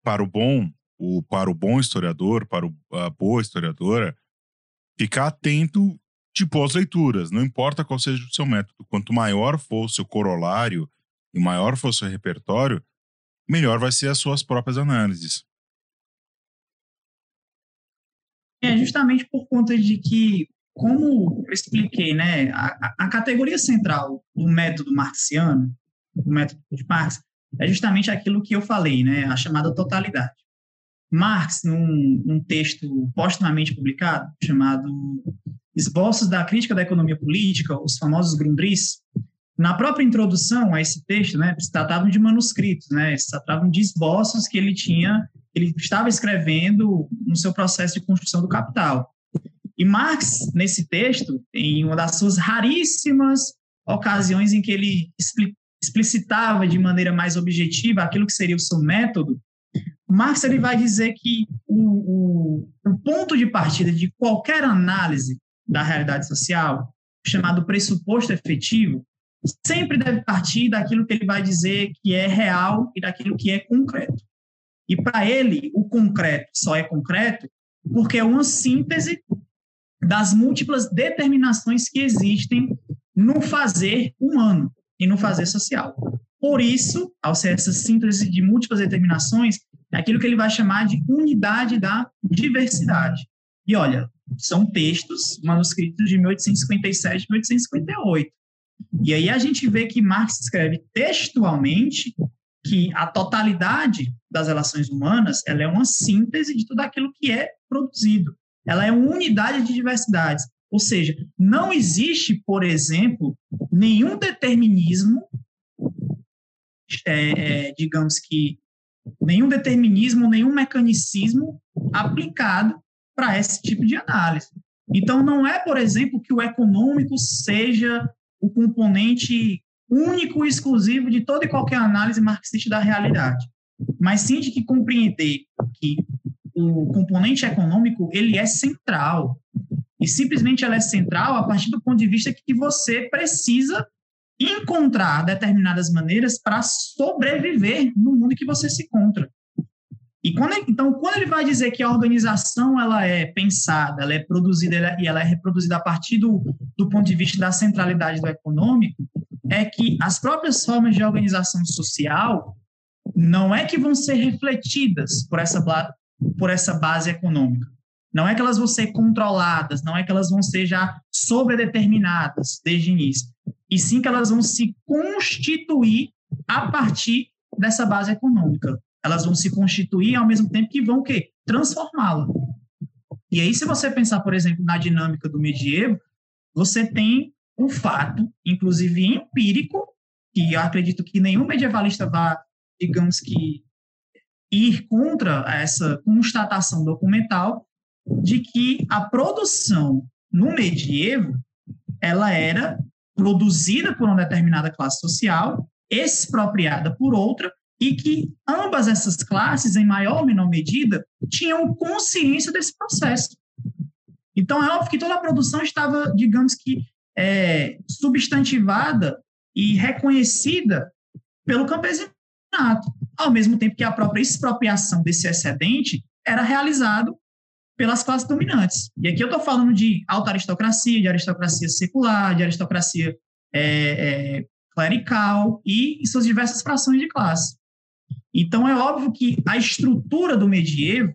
para o bom, o, para o bom historiador, para o, a boa historiadora, ficar atento tipo às leituras, não importa qual seja o seu método. Quanto maior for o seu corolário e maior for o seu repertório, melhor vai ser as suas próprias análises. É justamente por conta de que, como eu expliquei, né, a, a categoria central do método marxiano, do método de Marx, é justamente aquilo que eu falei, né, a chamada totalidade. Marx, num, num texto postumamente publicado, chamado Esboços da Crítica da Economia Política, os famosos Grundrisse, na própria introdução a esse texto, né, se tratavam de manuscritos, né, se tratavam de esboços que ele tinha, ele estava escrevendo no seu processo de construção do capital. E Marx, nesse texto, em uma das suas raríssimas ocasiões em que ele explicitava de maneira mais objetiva aquilo que seria o seu método, Marx ele vai dizer que o, o, o ponto de partida de qualquer análise da realidade social, chamado pressuposto efetivo, sempre deve partir daquilo que ele vai dizer que é real e daquilo que é concreto. E para ele, o concreto só é concreto porque é uma síntese das múltiplas determinações que existem no fazer humano e no fazer social. Por isso, ao ser essa síntese de múltiplas determinações, é aquilo que ele vai chamar de unidade da diversidade. E olha, são textos manuscritos de 1857 e 1858. E aí a gente vê que Marx escreve textualmente que a totalidade das relações humanas ela é uma síntese de tudo aquilo que é produzido. Ela é uma unidade de diversidades. Ou seja, não existe, por exemplo, nenhum determinismo, é, é, digamos que, nenhum determinismo, nenhum mecanicismo aplicado para esse tipo de análise. Então, não é, por exemplo, que o econômico seja o componente único e exclusivo de toda e qualquer análise marxista da realidade, mas sim de que compreender que o componente econômico ele é central e simplesmente ela é central a partir do ponto de vista que você precisa encontrar determinadas maneiras para sobreviver no mundo que você se encontra. E quando, então, quando ele vai dizer que a organização ela é pensada, ela é produzida ela, e ela é reproduzida a partir do, do ponto de vista da centralidade do econômico, é que as próprias formas de organização social não é que vão ser refletidas por essa, por essa base econômica, Não é que elas vão ser controladas, não é que elas vão ser já sobredeterminadas desde o início, e sim que elas vão se constituir a partir dessa base econômica. Elas vão se constituir ao mesmo tempo que vão o quê? Transformá-la. E aí, se você pensar, por exemplo, na dinâmica do medievo, você tem um fato, inclusive empírico, que eu acredito que nenhum medievalista vá, digamos que, ir contra essa constatação documental de que a produção no medievo ela era produzida por uma determinada classe social, expropriada por outra, e que ambas essas classes, em maior ou menor medida, tinham consciência desse processo. Então, é óbvio que toda a produção estava, digamos que, é, substantivada e reconhecida pelo ao mesmo tempo que a própria expropriação desse excedente era realizado pelas classes dominantes. E aqui eu estou falando de alta aristocracia, de aristocracia secular, de aristocracia é, é, clerical e suas diversas frações de classe. Então, é óbvio que a estrutura do medievo,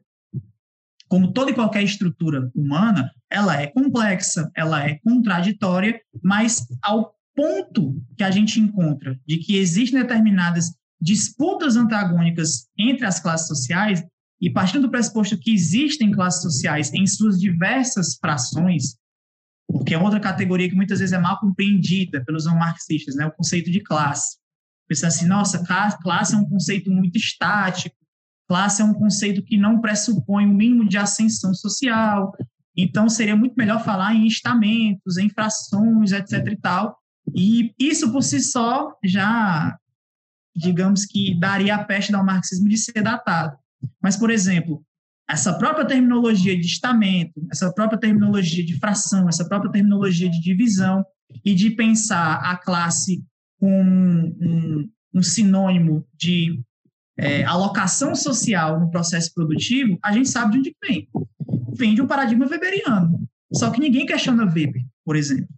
como toda e qualquer estrutura humana, ela é complexa, ela é contraditória, mas ao ponto que a gente encontra de que existem determinadas disputas antagônicas entre as classes sociais, e partindo do pressuposto que existem classes sociais em suas diversas frações, porque é outra categoria que muitas vezes é mal compreendida pelos não marxistas, né, o conceito de classe. Pensa assim, nossa, classe é um conceito muito estático, classe é um conceito que não pressupõe o um mínimo de ascensão social, então seria muito melhor falar em estamentos, em frações, etc e tal. E isso por si só já, digamos que daria a peste ao marxismo de ser datado. Mas, por exemplo, essa própria terminologia de estamento, essa própria terminologia de fração, essa própria terminologia de divisão, e de pensar a classe com um, um sinônimo de é, alocação social no processo produtivo, a gente sabe de onde vem. Vem de um paradigma weberiano. Só que ninguém questiona Weber, por exemplo.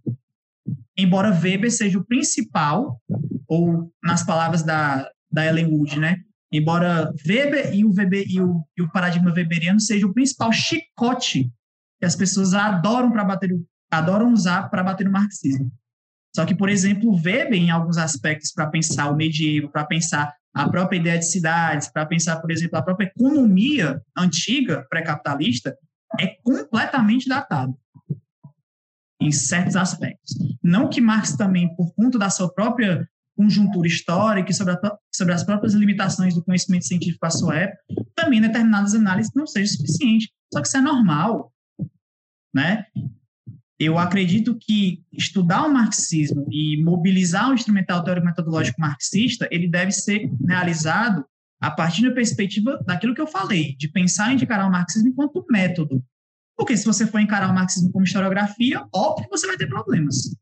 Embora Weber seja o principal, ou nas palavras da, da Ellen Wood, né? Embora Weber e o, Weber, e o, e o paradigma weberiano seja o principal chicote que as pessoas adoram para bater, adoram usar para bater no marxismo. Só que, por exemplo, Weber, em alguns aspectos, para pensar o medievo, para pensar a própria ideia de cidades, para pensar, por exemplo, a própria economia antiga, pré-capitalista, é completamente datado em certos aspectos. Não que Marx também, por conta da sua própria conjuntura histórica e sobre, a, sobre as próprias limitações do conhecimento científico à sua época, também determinadas análises não sejam suficientes. Só que isso é normal, né? Eu acredito que estudar o marxismo e mobilizar o instrumental teórico-metodológico marxista, ele deve ser realizado a partir da perspectiva daquilo que eu falei, de pensar em encarar o marxismo enquanto método. Porque se você for encarar o marxismo como historiografia, óbvio que você vai ter problemas.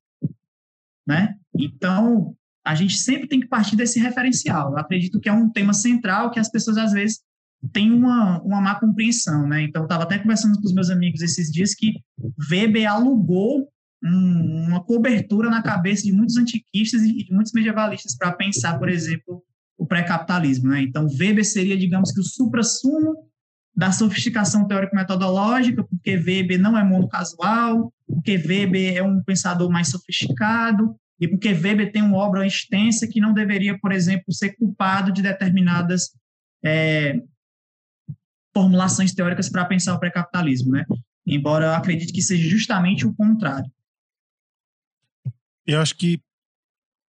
Né? Então, a gente sempre tem que partir desse referencial. Eu acredito que é um tema central que as pessoas, às vezes, tem uma, uma má compreensão, né? Então, eu estava até conversando com os meus amigos esses dias que Weber alugou um, uma cobertura na cabeça de muitos antiquistas e de muitos medievalistas para pensar, por exemplo, o pré-capitalismo, né? Então, Weber seria, digamos que, o supra-sumo da sofisticação teórico-metodológica, porque Weber não é monocasual, porque Weber é um pensador mais sofisticado, e porque Weber tem uma obra extensa que não deveria, por exemplo, ser culpado de determinadas é, formulações teóricas para pensar o pré-capitalismo, né? Embora eu acredite que seja justamente o contrário. Eu acho que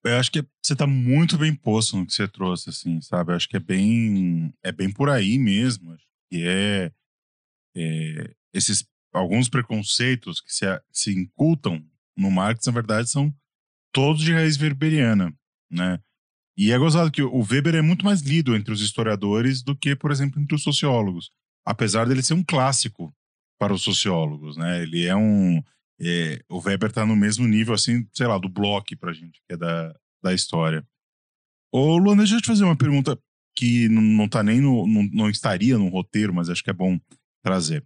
eu acho que você está muito bem posto no que você trouxe, assim, sabe? Eu acho que é bem é bem por aí mesmo, que é, é esses alguns preconceitos que se, se incultam no Marx, na verdade, são todos de raiz weberiana, né? E é gozado que o Weber é muito mais lido entre os historiadores do que, por exemplo, entre os sociólogos apesar dele ser um clássico para os sociólogos, né? Ele é um é, o Weber está no mesmo nível, assim, sei lá, do Bloch para a gente, que é da, da história. Ô, Luana, deixa eu te fazer uma pergunta que não, tá nem no, não, não estaria no roteiro, mas acho que é bom trazer.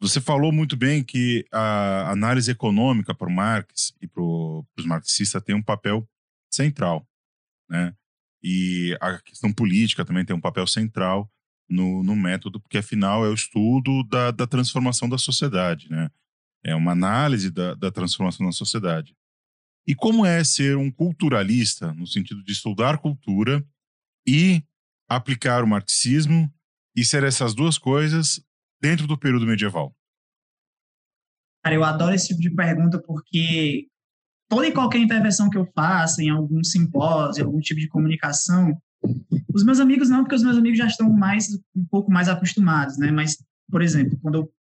Você falou muito bem que a análise econômica para o Marx e para os marxistas tem um papel central, né? E a questão política também tem um papel central no, no método, porque afinal é o estudo da, da transformação da sociedade, né? É uma análise da, da transformação da sociedade. E como é ser um culturalista, no sentido de estudar cultura e aplicar o marxismo e ser essas duas coisas dentro do período medieval? Cara, eu adoro esse tipo de pergunta porque toda e qualquer intervenção que eu faça em algum simpósio, algum tipo de comunicação, os meus amigos não, porque os meus amigos já estão mais um pouco mais acostumados, né? Mas, por exemplo, quando eu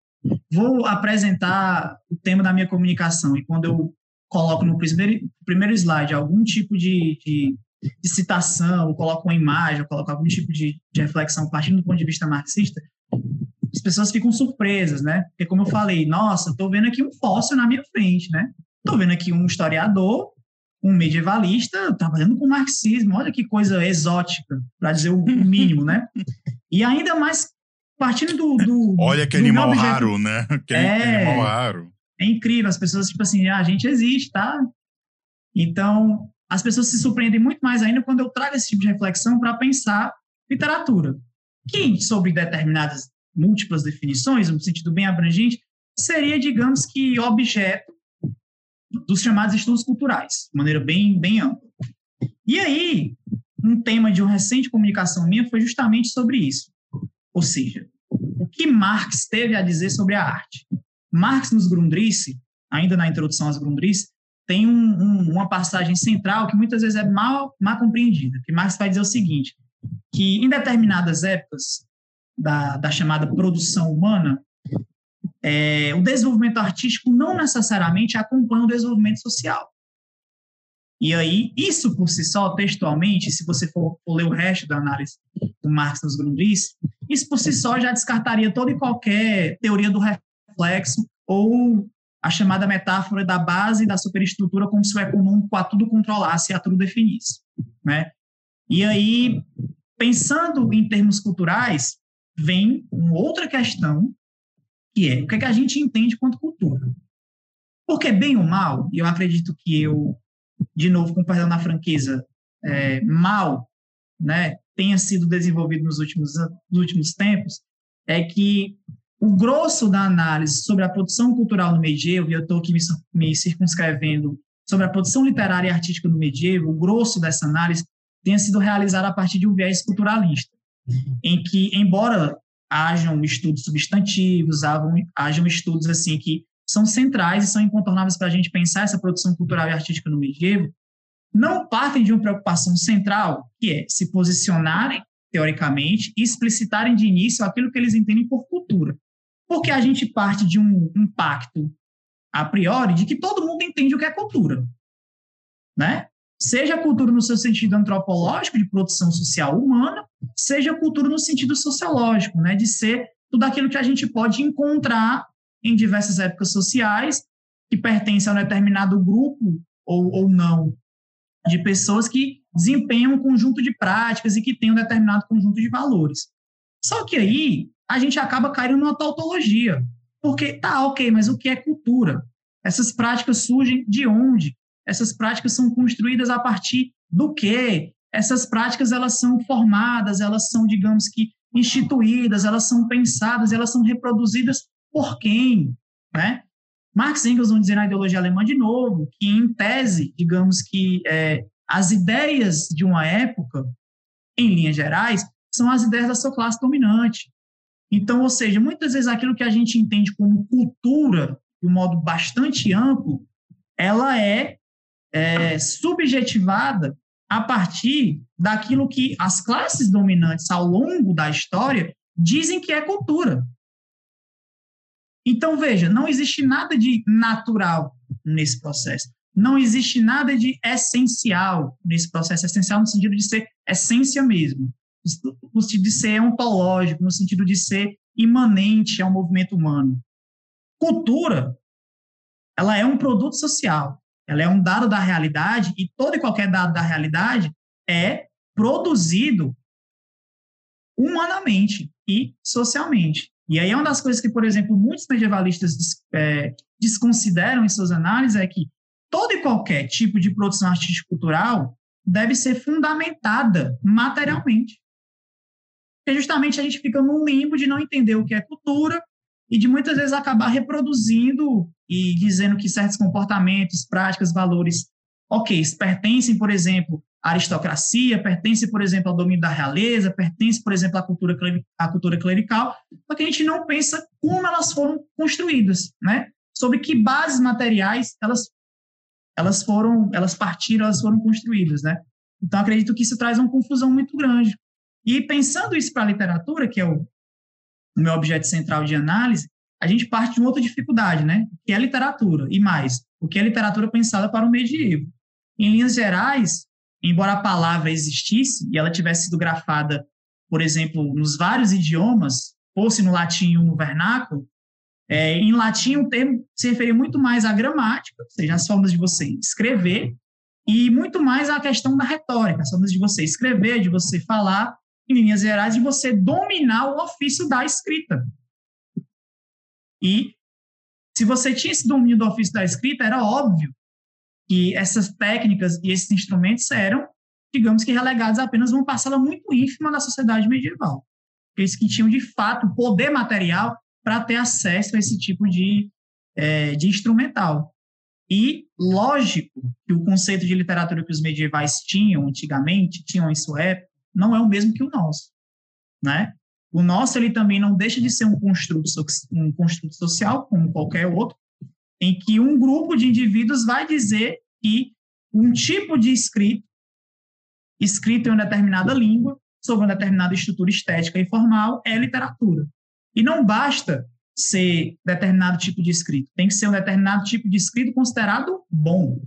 vou apresentar o tema da minha comunicação e quando eu coloco no primeiro, primeiro slide algum tipo de, de, de citação, ou coloco uma imagem, ou coloco algum tipo de, de reflexão partindo do ponto de vista marxista, as pessoas ficam surpresas, né? Porque, como eu falei, nossa, estou vendo aqui um fóssil na minha frente, né? Estou vendo aqui um historiador, um medievalista trabalhando com marxismo. Olha que coisa exótica, para dizer o mínimo, né? E ainda mais partindo do. do Olha que do animal raro, né? Que é, animal raro. É incrível, as pessoas, tipo assim, ah, a gente existe, tá? Então, as pessoas se surpreendem muito mais ainda quando eu trago esse tipo de reflexão para pensar literatura, que sobre determinadas múltiplas definições, no sentido bem abrangente, seria, digamos que, objeto dos chamados estudos culturais, de maneira bem, bem ampla. E aí, um tema de uma recente comunicação minha foi justamente sobre isso. Ou seja, o que Marx teve a dizer sobre a arte. Marx, nos Grundrisse, ainda na introdução às Grundrisse, tem um, um, uma passagem central que muitas vezes é mal, mal compreendida, que Marx vai dizer o seguinte, que em determinadas épocas da, da chamada produção humana, é, o desenvolvimento artístico não necessariamente acompanha o desenvolvimento social. E aí, isso por si só, textualmente, se você for, for ler o resto da análise do Marx nos Grundrisse, isso por si só já descartaria toda e qualquer teoria do reflexo ou a chamada metáfora da base da superestrutura como se o econômico a tudo controlasse e a tudo definisse. Né? E aí, pensando em termos culturais, vem uma outra questão, que é o que, é que a gente entende quanto cultura. Porque, bem ou mal, e eu acredito que eu, de novo, com perdão na franqueza, é, mal né, tenha sido desenvolvido nos últimos, nos últimos tempos, é que o grosso da análise sobre a produção cultural no medievo, e eu estou aqui me, me circunscrevendo sobre a produção literária e artística no medievo, o grosso dessa análise tenha sido realizado a partir de um viés culturalista em que, embora hajam estudos substantivos, hajam, estudos assim que são centrais e são incontornáveis para a gente pensar essa produção cultural e artística no medievo, não partem de uma preocupação central, que é se posicionarem, teoricamente, e explicitarem de início aquilo que eles entendem por cultura. Porque a gente parte de um, um pacto a priori de que todo mundo entende o que é cultura. Né? Seja cultura no seu sentido antropológico, de produção social humana, seja cultura no sentido sociológico, né, de ser tudo aquilo que a gente pode encontrar em diversas épocas sociais, que pertence a um determinado grupo ou, ou não, de pessoas que desempenham um conjunto de práticas e que têm um determinado conjunto de valores. Só que aí a gente acaba caindo numa tautologia, porque tá, ok, mas o que é cultura? Essas práticas surgem de onde? Essas práticas são construídas a partir do quê? Essas práticas elas são formadas, elas são, digamos que, instituídas, elas são pensadas, elas são reproduzidas por quem, né? Marx e Engels vão dizer na ideologia alemã de novo que, em tese, digamos que é, as ideias de uma época, em linhas gerais, são as ideias da sua classe dominante. Então, ou seja, muitas vezes aquilo que a gente entende como cultura, de um modo bastante amplo, ela é é, subjetivada a partir daquilo que as classes dominantes ao longo da história dizem que é cultura. Então, veja, não existe nada de natural nesse processo. Não existe nada de essencial nesse processo. Essencial no sentido de ser essência mesmo, no sentido de ser ontológico, no sentido de ser imanente ao movimento humano. Cultura, ela é um produto social. Ela é um dado da realidade e todo e qualquer dado da realidade é produzido humanamente e socialmente. E aí, uma das coisas que, por exemplo, muitos medievalistas é, desconsideram em suas análises é que todo e qualquer tipo de produção artístico-cultural deve ser fundamentada materialmente. Porque justamente a gente fica num limbo de não entender o que é cultura e de muitas vezes acabar reproduzindo e dizendo que certos comportamentos, práticas, valores, ok, pertencem, por exemplo, à aristocracia, pertencem, por exemplo, ao domínio da realeza, pertencem, por exemplo, à cultura, à cultura clerical, só que a gente não pensa como elas foram construídas, né? Sobre que bases materiais elas elas foram, elas partiram, elas foram construídas, né? Então acredito que isso traz uma confusão muito grande. E pensando isso para a literatura, que é o, meu objeto central de análise, a gente parte de uma outra dificuldade, né? Que é a literatura, e mais, o que é literatura pensada para o medievo. Em linhas gerais, embora a palavra existisse e ela tivesse sido grafada, por exemplo, nos vários idiomas, fosse no latim ou no vernáculo, é, em latim o termo se referia muito mais à gramática, ou seja, as formas de você escrever, e muito mais à questão da retórica, as formas de você escrever, de você falar, em linhas gerais, de você dominar o ofício da escrita. E se você tinha esse domínio do ofício da escrita, era óbvio que essas técnicas e esses instrumentos eram, digamos que, relegados a apenas uma parcela muito ínfima da sociedade medieval. Aqueles que tinham, de fato, poder material para ter acesso a esse tipo de, é, de instrumental. E lógico que o conceito de literatura que os medievais tinham antigamente, tinham em sua época, não é o mesmo que o nosso, né? O nosso ele também não deixa de ser um construto, um construto social, como qualquer outro, em que um grupo de indivíduos vai dizer que um tipo de escrito, escrito em uma determinada língua, sobre uma determinada estrutura estética e formal, é literatura. E não basta ser determinado tipo de escrito, tem que ser um determinado tipo de escrito considerado bom,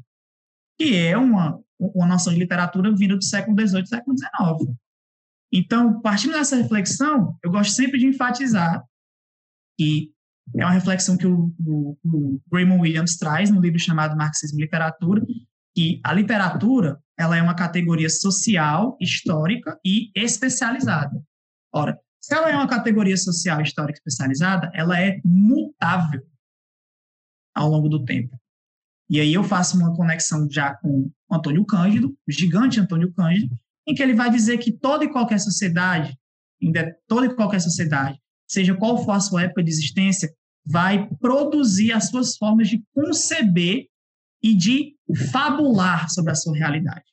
que é uma, uma noção de literatura vinda do século XVIII século XIX. Então, partindo dessa reflexão, eu gosto sempre de enfatizar que é uma reflexão que o, o, o Raymond Williams traz no livro chamado Marxismo e Literatura, que a literatura ela é uma categoria social, histórica e especializada. Ora, se ela é uma categoria social, histórica especializada, ela é mutável ao longo do tempo. E aí eu faço uma conexão já com Antônio Cândido, o gigante Antônio Cândido, em que ele vai dizer que toda e qualquer sociedade, toda e qualquer sociedade, seja qual for a sua época de existência, vai produzir as suas formas de conceber e de fabular sobre a sua realidade.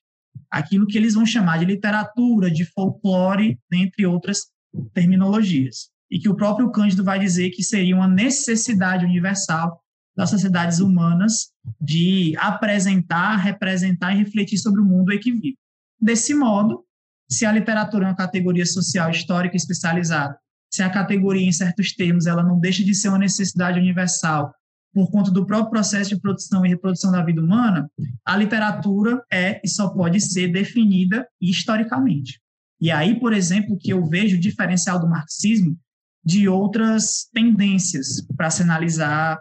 Aquilo que eles vão chamar de literatura, de folclore, entre outras terminologias. E que o próprio Cândido vai dizer que seria uma necessidade universal das sociedades humanas de apresentar, representar e refletir sobre o mundo em que vive. Desse modo, se a literatura é uma categoria social histórica especializada, se a categoria, em certos termos, ela não deixa de ser uma necessidade universal por conta do próprio processo de produção e reprodução da vida humana, a literatura é e só pode ser definida historicamente. E aí, por exemplo, que eu vejo o diferencial do marxismo de outras tendências para se analisar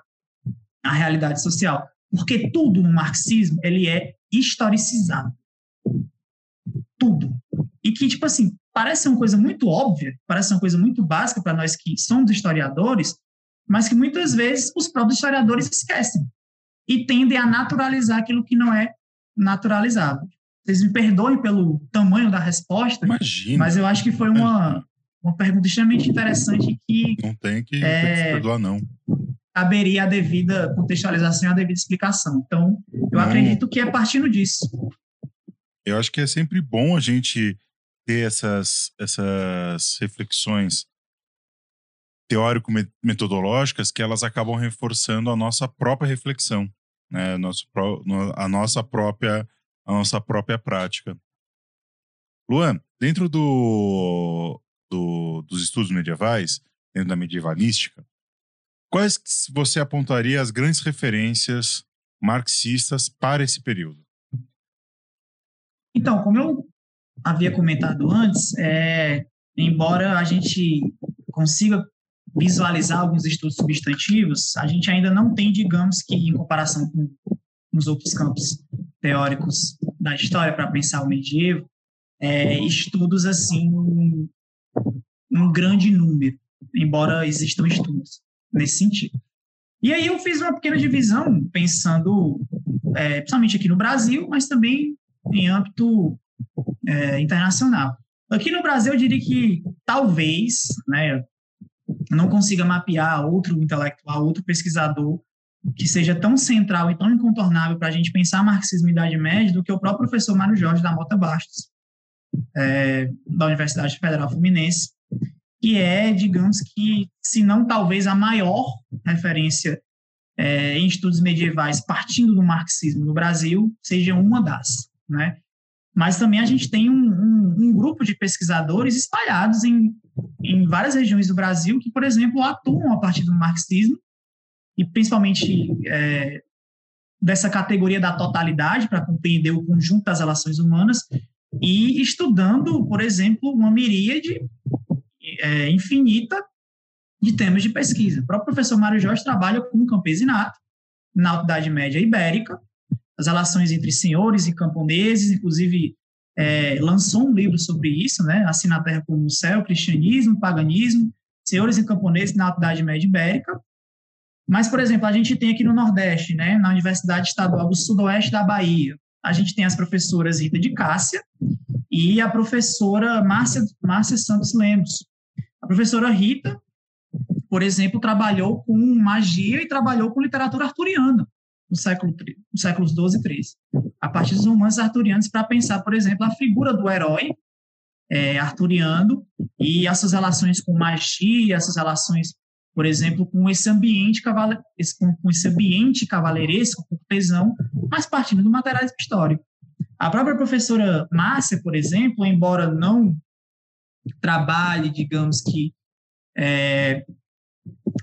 a realidade social. Porque tudo no marxismo, ele é historicizado tudo. E que, tipo assim, parece uma coisa muito óbvia, parece uma coisa muito básica para nós que somos historiadores, mas que muitas vezes os próprios historiadores esquecem e tendem a naturalizar aquilo que não é naturalizado. Vocês me perdoem pelo tamanho da resposta, Imagina. mas eu acho que foi uma, uma pergunta extremamente interessante que... Não tem que, é, tem que se perdoar, não. Caberia a devida contextualização e a devida explicação. Então, eu não. acredito que é partindo disso. Eu acho que é sempre bom a gente ter essas, essas reflexões teórico-metodológicas que elas acabam reforçando a nossa própria reflexão, né? Nosso, a nossa própria a nossa própria prática. Luan, dentro do, do, dos estudos medievais, dentro da medievalística, quais você apontaria as grandes referências marxistas para esse período? Então, como eu havia comentado antes, é, embora a gente consiga visualizar alguns estudos substantivos, a gente ainda não tem, digamos que, em comparação com os outros campos teóricos da história para pensar o medievo, é, estudos assim um grande número, embora existam estudos nesse sentido. E aí eu fiz uma pequena divisão, pensando, é, principalmente aqui no Brasil, mas também em âmbito é, internacional. Aqui no Brasil, eu diria que talvez, né, não consiga mapear outro intelectual, outro pesquisador que seja tão central e tão incontornável para a gente pensar marxismo e Idade Média do que o próprio professor Mário Jorge da Mota Bastos, é, da Universidade Federal Fluminense, que é, digamos que, se não talvez a maior referência é, em estudos medievais partindo do marxismo no Brasil, seja uma das, né? Mas também a gente tem um, um, um grupo de pesquisadores espalhados em, em várias regiões do Brasil que, por exemplo, atuam a partir do marxismo e principalmente é, dessa categoria da totalidade para compreender o conjunto das relações humanas e estudando, por exemplo, uma miríade é, infinita de temas de pesquisa. O próprio professor Mário Jorge trabalha com o campesinato na Idade Média Ibérica, as relações entre senhores e camponeses, inclusive é, lançou um livro sobre isso, né, Assim na Terra como no Céu, Cristianismo, Paganismo, Senhores e Camponeses na Idade Média Ibérica. Mas, por exemplo, a gente tem aqui no Nordeste, né, na Universidade Estadual do Sudoeste da Bahia, a gente tem as professoras Rita de Cássia e a professora Márcia, Márcia Santos Lemos. Professora Rita, por exemplo, trabalhou com magia e trabalhou com literatura arturiana no século, nos séculos 12 e 13, a partir dos romances arturianos, para pensar, por exemplo, a figura do herói é, arturiano e essas relações com magia, essas relações, por exemplo, com esse ambiente, cavale, esse, com esse ambiente cavaleiresco, cortesão, mas partindo do materialismo histórico. A própria professora Márcia, por exemplo, embora não trabalhe, digamos que, é,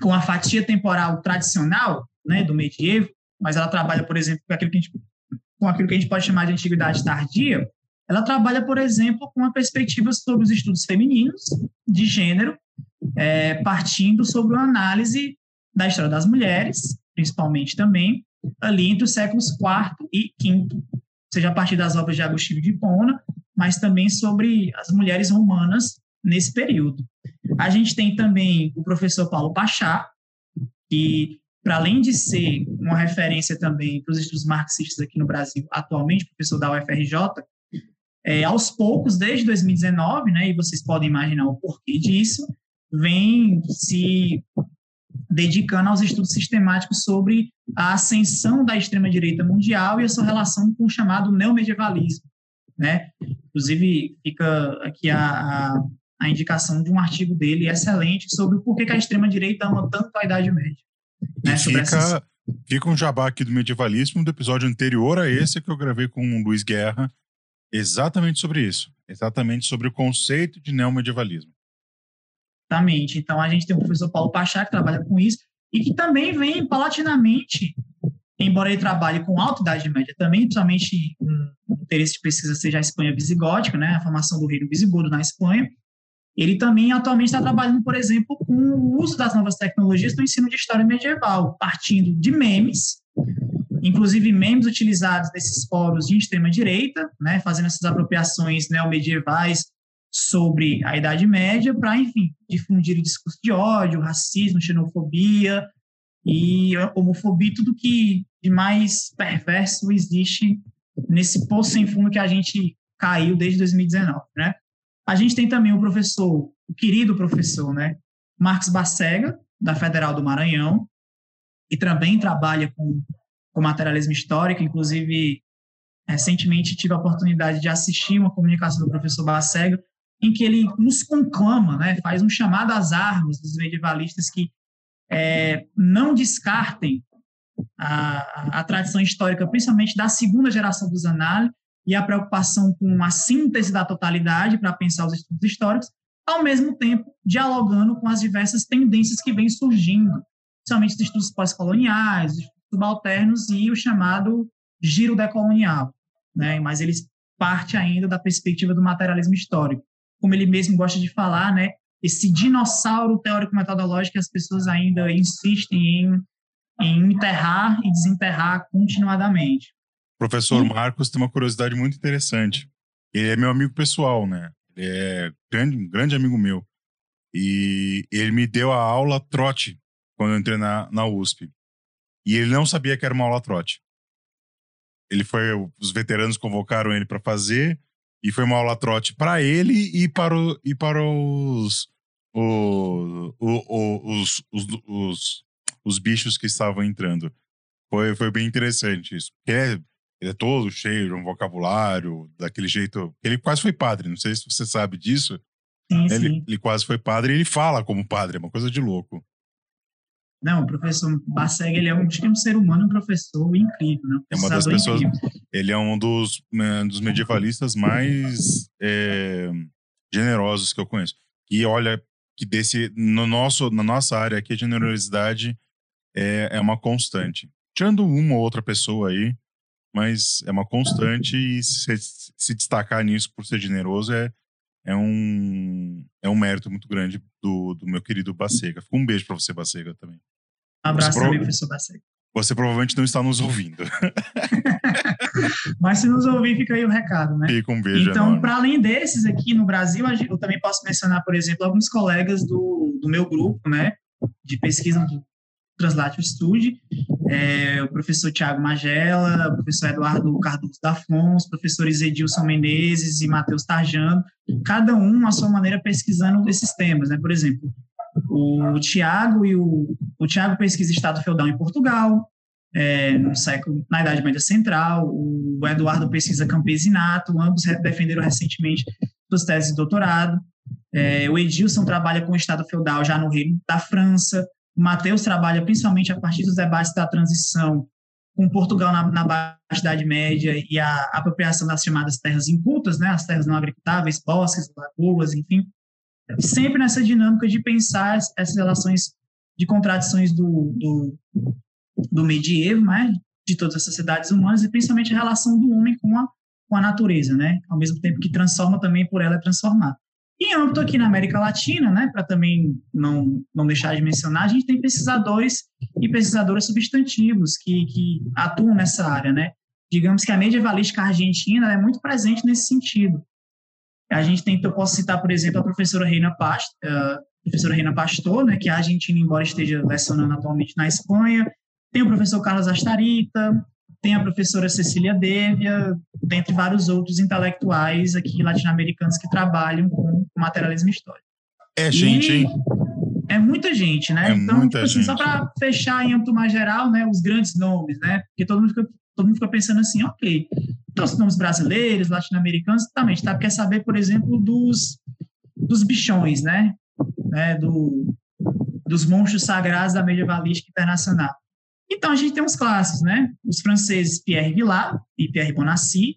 com a fatia temporal tradicional né, do medievo, mas ela trabalha, por exemplo, com aquilo que a gente, com aquilo que a gente pode chamar de antiguidade tardia, ela trabalha, por exemplo, com uma perspectiva sobre os estudos femininos de gênero, é, partindo sobre uma análise da história das mulheres, principalmente também, ali entre os séculos IV e V, seja a partir das obras de Agostinho de Hipona, mas também sobre as mulheres romanas nesse período. A gente tem também o professor Paulo Pachá, que para além de ser uma referência também para os estudos marxistas aqui no Brasil, atualmente, professor da UFRJ, é, aos poucos, desde 2019, né, e vocês podem imaginar o porquê disso, vem se dedicando aos estudos sistemáticos sobre a ascensão da extrema-direita mundial e a sua relação com o chamado neomedievalismo. Né? Inclusive, fica aqui a, a, a indicação de um artigo dele excelente sobre o porquê que a extrema-direita ama tanto a Idade Média. Né, fica, essas... fica um jabá aqui do medievalismo do episódio anterior a esse que eu gravei com o Luiz Guerra, exatamente sobre isso. Exatamente sobre o conceito de neomedievalismo. Exatamente. Então a gente tem o professor Paulo Pachá, que trabalha com isso, e que também vem paulatinamente, embora ele trabalhe com alta idade média também, principalmente um interesse de pesquisa seja a Espanha visigótica, né, a formação do reino visigodo na Espanha, ele também atualmente está trabalhando, por exemplo, com o uso das novas tecnologias no ensino de história medieval, partindo de memes, inclusive memes utilizados nesses fóruns de extrema-direita, né, fazendo essas apropriações neomedievais sobre a Idade Média, para, enfim, difundir o discurso de ódio, racismo, xenofobia e homofobia, tudo que de mais perverso existe nesse poço sem fundo que a gente caiu desde 2019, né? A gente tem também o professor, o querido professor, né, Marcos Bacega, da Federal do Maranhão, e também trabalha com, com materialismo histórico, inclusive recentemente tive a oportunidade de assistir uma comunicação do professor Bacega, em que ele nos conclama, né, faz um chamado às armas dos medievalistas que é, não descartem a, a, tradição histórica, principalmente da segunda geração dos análises, e a preocupação com a síntese da totalidade para pensar os estudos históricos, ao mesmo tempo dialogando com as diversas tendências que vêm surgindo, principalmente os estudos pós-coloniais, os estudos subalternos e o chamado giro decolonial, né? Mas eles parte ainda da perspectiva do materialismo histórico, como ele mesmo gosta de falar, né? Esse dinossauro teórico-metodológico que as pessoas ainda insistem em, em enterrar e desenterrar continuadamente. Professor Marcos tem uma curiosidade muito interessante. Ele é meu amigo pessoal, né? Ele é grande, um grande amigo meu. E ele me deu a aula trote quando eu entrei na, na USP. E ele não sabia que era uma aula trote. Ele foi, os veteranos convocaram ele para fazer, E foi uma aula trote para ele e para, o, e para os, o, o, os, os, os, os, bichos que estavam entrando. Foi, foi bem interessante isso. Ele é, ele é todo cheio de um vocabulário, daquele jeito. Ele quase foi padre, não sei se você sabe disso. Sim, ele, sim. ele quase foi padre e ele fala como padre, é uma coisa de louco. Não, o professor Basseg, ele é um, um ser humano, um professor incrível, né? Um é uma das pessoas. Incrível. Ele é um dos, né, dos medievalistas mais é, generosos que eu conheço. E olha que desse no nosso na nossa área aqui a generosidade é, é uma constante. Tirando uma ou outra pessoa aí, mas é uma constante e se, se destacar nisso por ser generoso é é um, é um mérito muito grande do, do meu querido Bacega. Fica um beijo para você, Bacega, também. Um abraço também, professor Bacega. Você provavelmente não está nos ouvindo. Mas se nos ouvir, fica aí o recado, né? Fica um beijo. Então, para além desses aqui no Brasil, eu também posso mencionar, por exemplo, alguns colegas do, do meu grupo, né? De pesquisa do Translate Studio, é, o professor Tiago Magela, o professor Eduardo Cardoso da Afonso, professores Edilson Menezes e Matheus Tarjano, cada um, à sua maneira, pesquisando esses temas. Né? Por exemplo, o Tiago e o, o Tiago pesquisa Estado Feudal em Portugal, é, no século, na Idade Média Central, o Eduardo pesquisa campesinato, ambos defenderam recentemente suas teses de doutorado. É, o Edilson trabalha com o Estado feudal já no Reino da França. O Matheus trabalha principalmente a partir dos debates da transição com Portugal na, na Baixa Idade Média e a apropriação das chamadas terras incultas, né, as terras não agricultáveis, bosques, lagoas, enfim, sempre nessa dinâmica de pensar essas relações de contradições do, do, do medievo, né, de todas as sociedades humanas e principalmente a relação do homem com a, com a natureza, né, ao mesmo tempo que transforma também por ela é transformar. E em âmbito aqui na América Latina, né, para também não, não deixar de mencionar, a gente tem pesquisadores e pesquisadoras substantivos que, que atuam nessa área, né. Digamos que a medievalística argentina é muito presente nesse sentido. A gente tem, eu posso citar, por exemplo, a professora Reina Pastor, uh, professora Reina Pastor, né, que é argentina, embora esteja lecionando atualmente na Espanha. Tem o professor Carlos Astarita, tem a professora Cecília Devia, dentre vários outros intelectuais aqui latino-americanos que trabalham com materialismo histórico. É gente, hein? É muita gente, né? É então, tipo assim, só para fechar em âmbito mais geral, né, os grandes nomes, né? Porque todo mundo fica, todo mundo fica pensando assim, ok, então os nomes brasileiros, latino-americanos, também, tá? Quer saber, por exemplo, dos, dos bichões, né? né? Do, dos monstros sagrados da medievalística internacional. Então, a gente tem uns clássicos, né? Os franceses Pierre Vilar e Pierre Bonassi,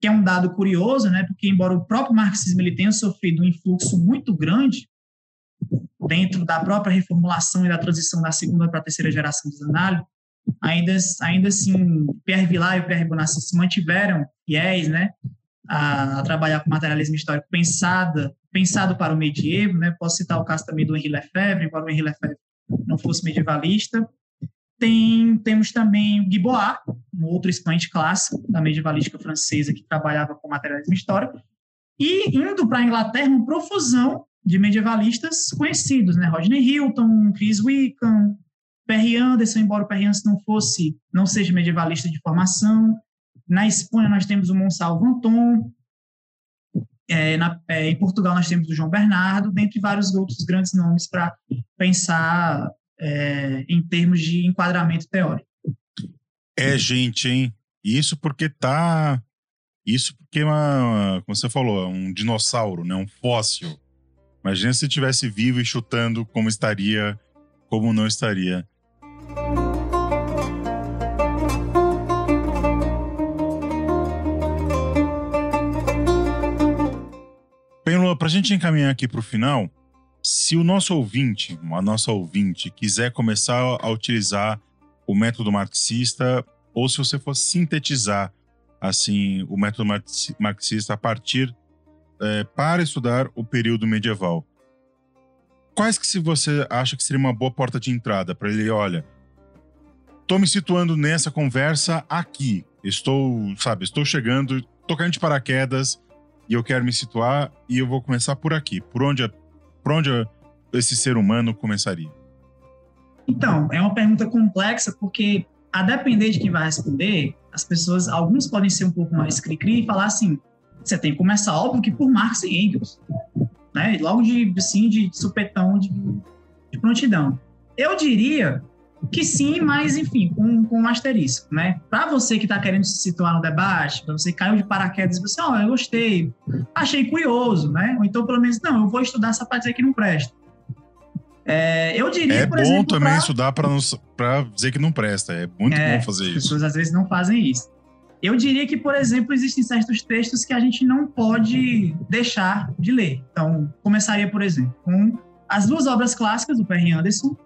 que é um dado curioso, né? Porque, embora o próprio marxismo ele tenha sofrido um influxo muito grande dentro da própria reformulação e da transição da segunda para a terceira geração dos análises, ainda, ainda assim, Pierre Vilar e Pierre Bonassi se mantiveram fiéis, né? A, a, trabalhar com materialismo histórico pensada, pensado para o medievo, né? Posso citar o caso também do Henri Lefebvre, embora o Henri Lefebvre não fosse medievalista, tem, temos também o Guiboat, um outro expoente clássico da medievalística francesa que trabalhava com materialismo histórico, e indo para a Inglaterra, uma profusão de medievalistas conhecidos, né? Rodney Hilton, Chris Wickham, Perry Anderson, embora o Perry Anderson não fosse, não seja medievalista de formação. Na Espanha nós temos o Monsalvo Anton, é, na, é, em Portugal nós temos o João Bernardo, dentre vários outros grandes nomes para pensar é, em termos de enquadramento teórico. É, gente, hein? Isso porque tá. Isso porque, é uma, como você falou, é um dinossauro, né? Um fóssil. Imagina se estivesse vivo e chutando como estaria, como não estaria. Bem, para a gente encaminhar aqui para o final, se o nosso ouvinte, a nossa ouvinte, quiser começar a utilizar o método marxista, ou se você for sintetizar assim o método marxista a partir é, para estudar o período medieval, quais que se você acha que seria uma boa porta de entrada para ele? Olha, estou me situando nessa conversa aqui, estou, sabe, estou chegando, tô caindo de paraquedas e eu quero me situar e eu vou começar por aqui, por onde por onde esse ser humano começaria? Então, é uma pergunta complexa, porque a depender de quem vai responder, as pessoas, alguns podem ser um pouco mais cri-cri e falar assim: você tem que começar, óbvio, que por Marx e Engels, né? Logo de, assim, de supetão, de, de prontidão. Eu diria que sim, mas enfim, com, com um asterisco, né? Para você que está querendo se situar no debate, para você que caiu de paraquedas e você, ó, oh, eu gostei, achei curioso, né? Ou então pelo menos, não, eu vou estudar essa parte aqui que não presta. É, eu diria, é bom exemplo, também pra... estudar para dizer que não presta. É muito é, bom fazer isso. As pessoas às vezes não fazem isso. Eu diria que, por exemplo, existem certos textos que a gente não pode deixar de ler. Então, começaria, por exemplo, com as duas obras clássicas do Perry Anderson,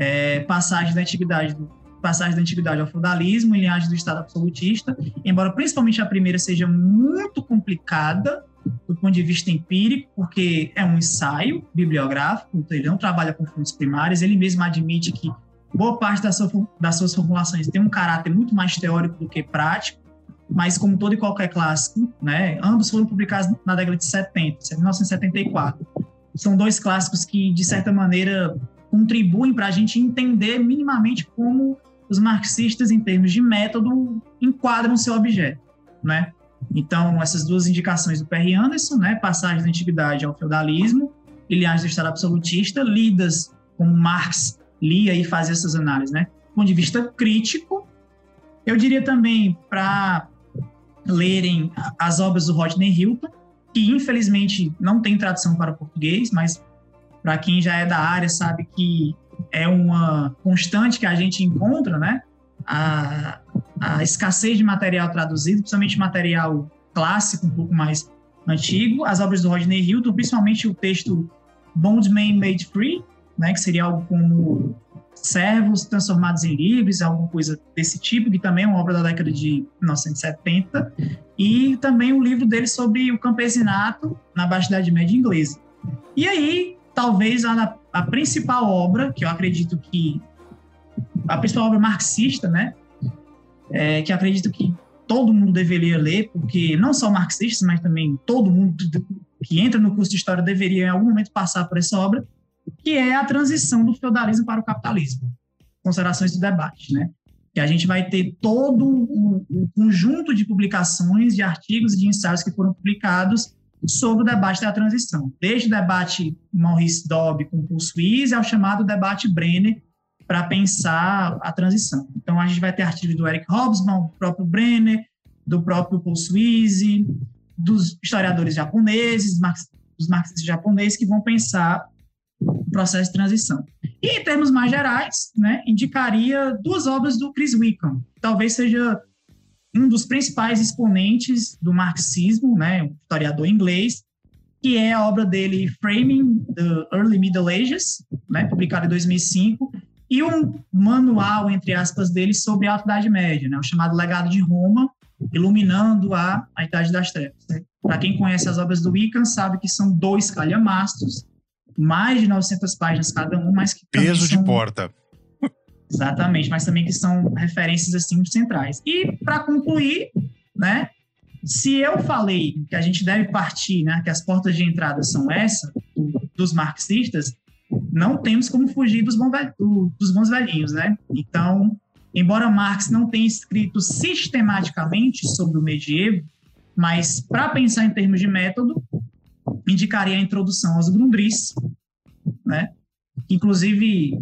é, Passagem da Antiguidade Passagem da Antiguidade ao Feudalismo e Linhagem do Estado Absolutista, embora principalmente a primeira seja muito complicada do ponto de vista empírico, porque é um ensaio bibliográfico, então ele não trabalha com fontes primárias, ele mesmo admite que boa parte das, sua, das suas formulações tem um caráter muito mais teórico do que prático, mas como todo e qualquer clássico, né, ambos foram publicados na década de 70, 1974. São dois clássicos que, de certa maneira, contribuem para a gente entender minimamente como os marxistas, em termos de método, enquadram seu objeto, né? Então, essas duas indicações do Perry Anderson, né, passagem da antiguidade ao feudalismo e do Estado absolutista, lidas como Marx lia e fazia essas análises, né? Do ponto de vista crítico, eu diria também para lerem as obras do Rodney Hilton, que infelizmente não tem tradução para o português, mas para quem já é da área sabe que é uma constante que a gente encontra, né? A, a escassez de material traduzido, principalmente material clássico, um pouco mais antigo, as obras do Rodney Hilton, principalmente o texto Bondman Made Free, né, que seria algo como servos transformados em livres, alguma coisa desse tipo, que também é uma obra da década de 1970, e também um livro dele sobre o campesinato na Baixa Idade Média inglesa. E aí, talvez a, a principal obra, que eu acredito que a principal obra marxista, né, é, que acredito que todo mundo deveria ler, porque não só marxistas, mas também todo mundo que entra no curso de história deveria em algum momento passar por essa obra, que é a transição do feudalismo para o capitalismo. Considerações do debate, né? Que a gente vai ter todo o, conjunto de publicações, de artigos e de ensaios que foram publicados sobre o debate da transição, desde o debate Maurice Dobb com Paul Suisse ao chamado debate Brenner, para pensar a transição. Então, a gente vai ter artigos do Eric Hobsbawm, do próprio Brenner, do próprio Paul Suisse, dos historiadores japoneses, dos marxistas japoneses, que vão pensar o processo de transição. E, em termos mais gerais, né, indicaria duas obras do Chris Wickham, talvez seja um dos principais exponentes do marxismo, né, um historiador inglês, que é a obra dele Framing the Early Middle Ages, né, publicada em 2005, e um manual, entre aspas, dele sobre a Alta Idade Média, né, o chamado Legado de Roma, iluminando a, a Idade das Trevas. Né? Para quem conhece as obras do Wickham, sabe que são dois calhamaços, mais de 900 páginas cada um, mas que Peso são... de porta. Exatamente, mas também que são referências assim centrais. E para concluir, né, se eu falei que a gente deve partir, né, que as portas de entrada são essa, dos marxistas, não temos como fugir dos, bons velhinhos, né? Então, embora Marx não tenha escrito sistematicamente sobre o medievo, mas para pensar em termos de método, indicaria a introdução aos Grundrisse, né? Inclusive,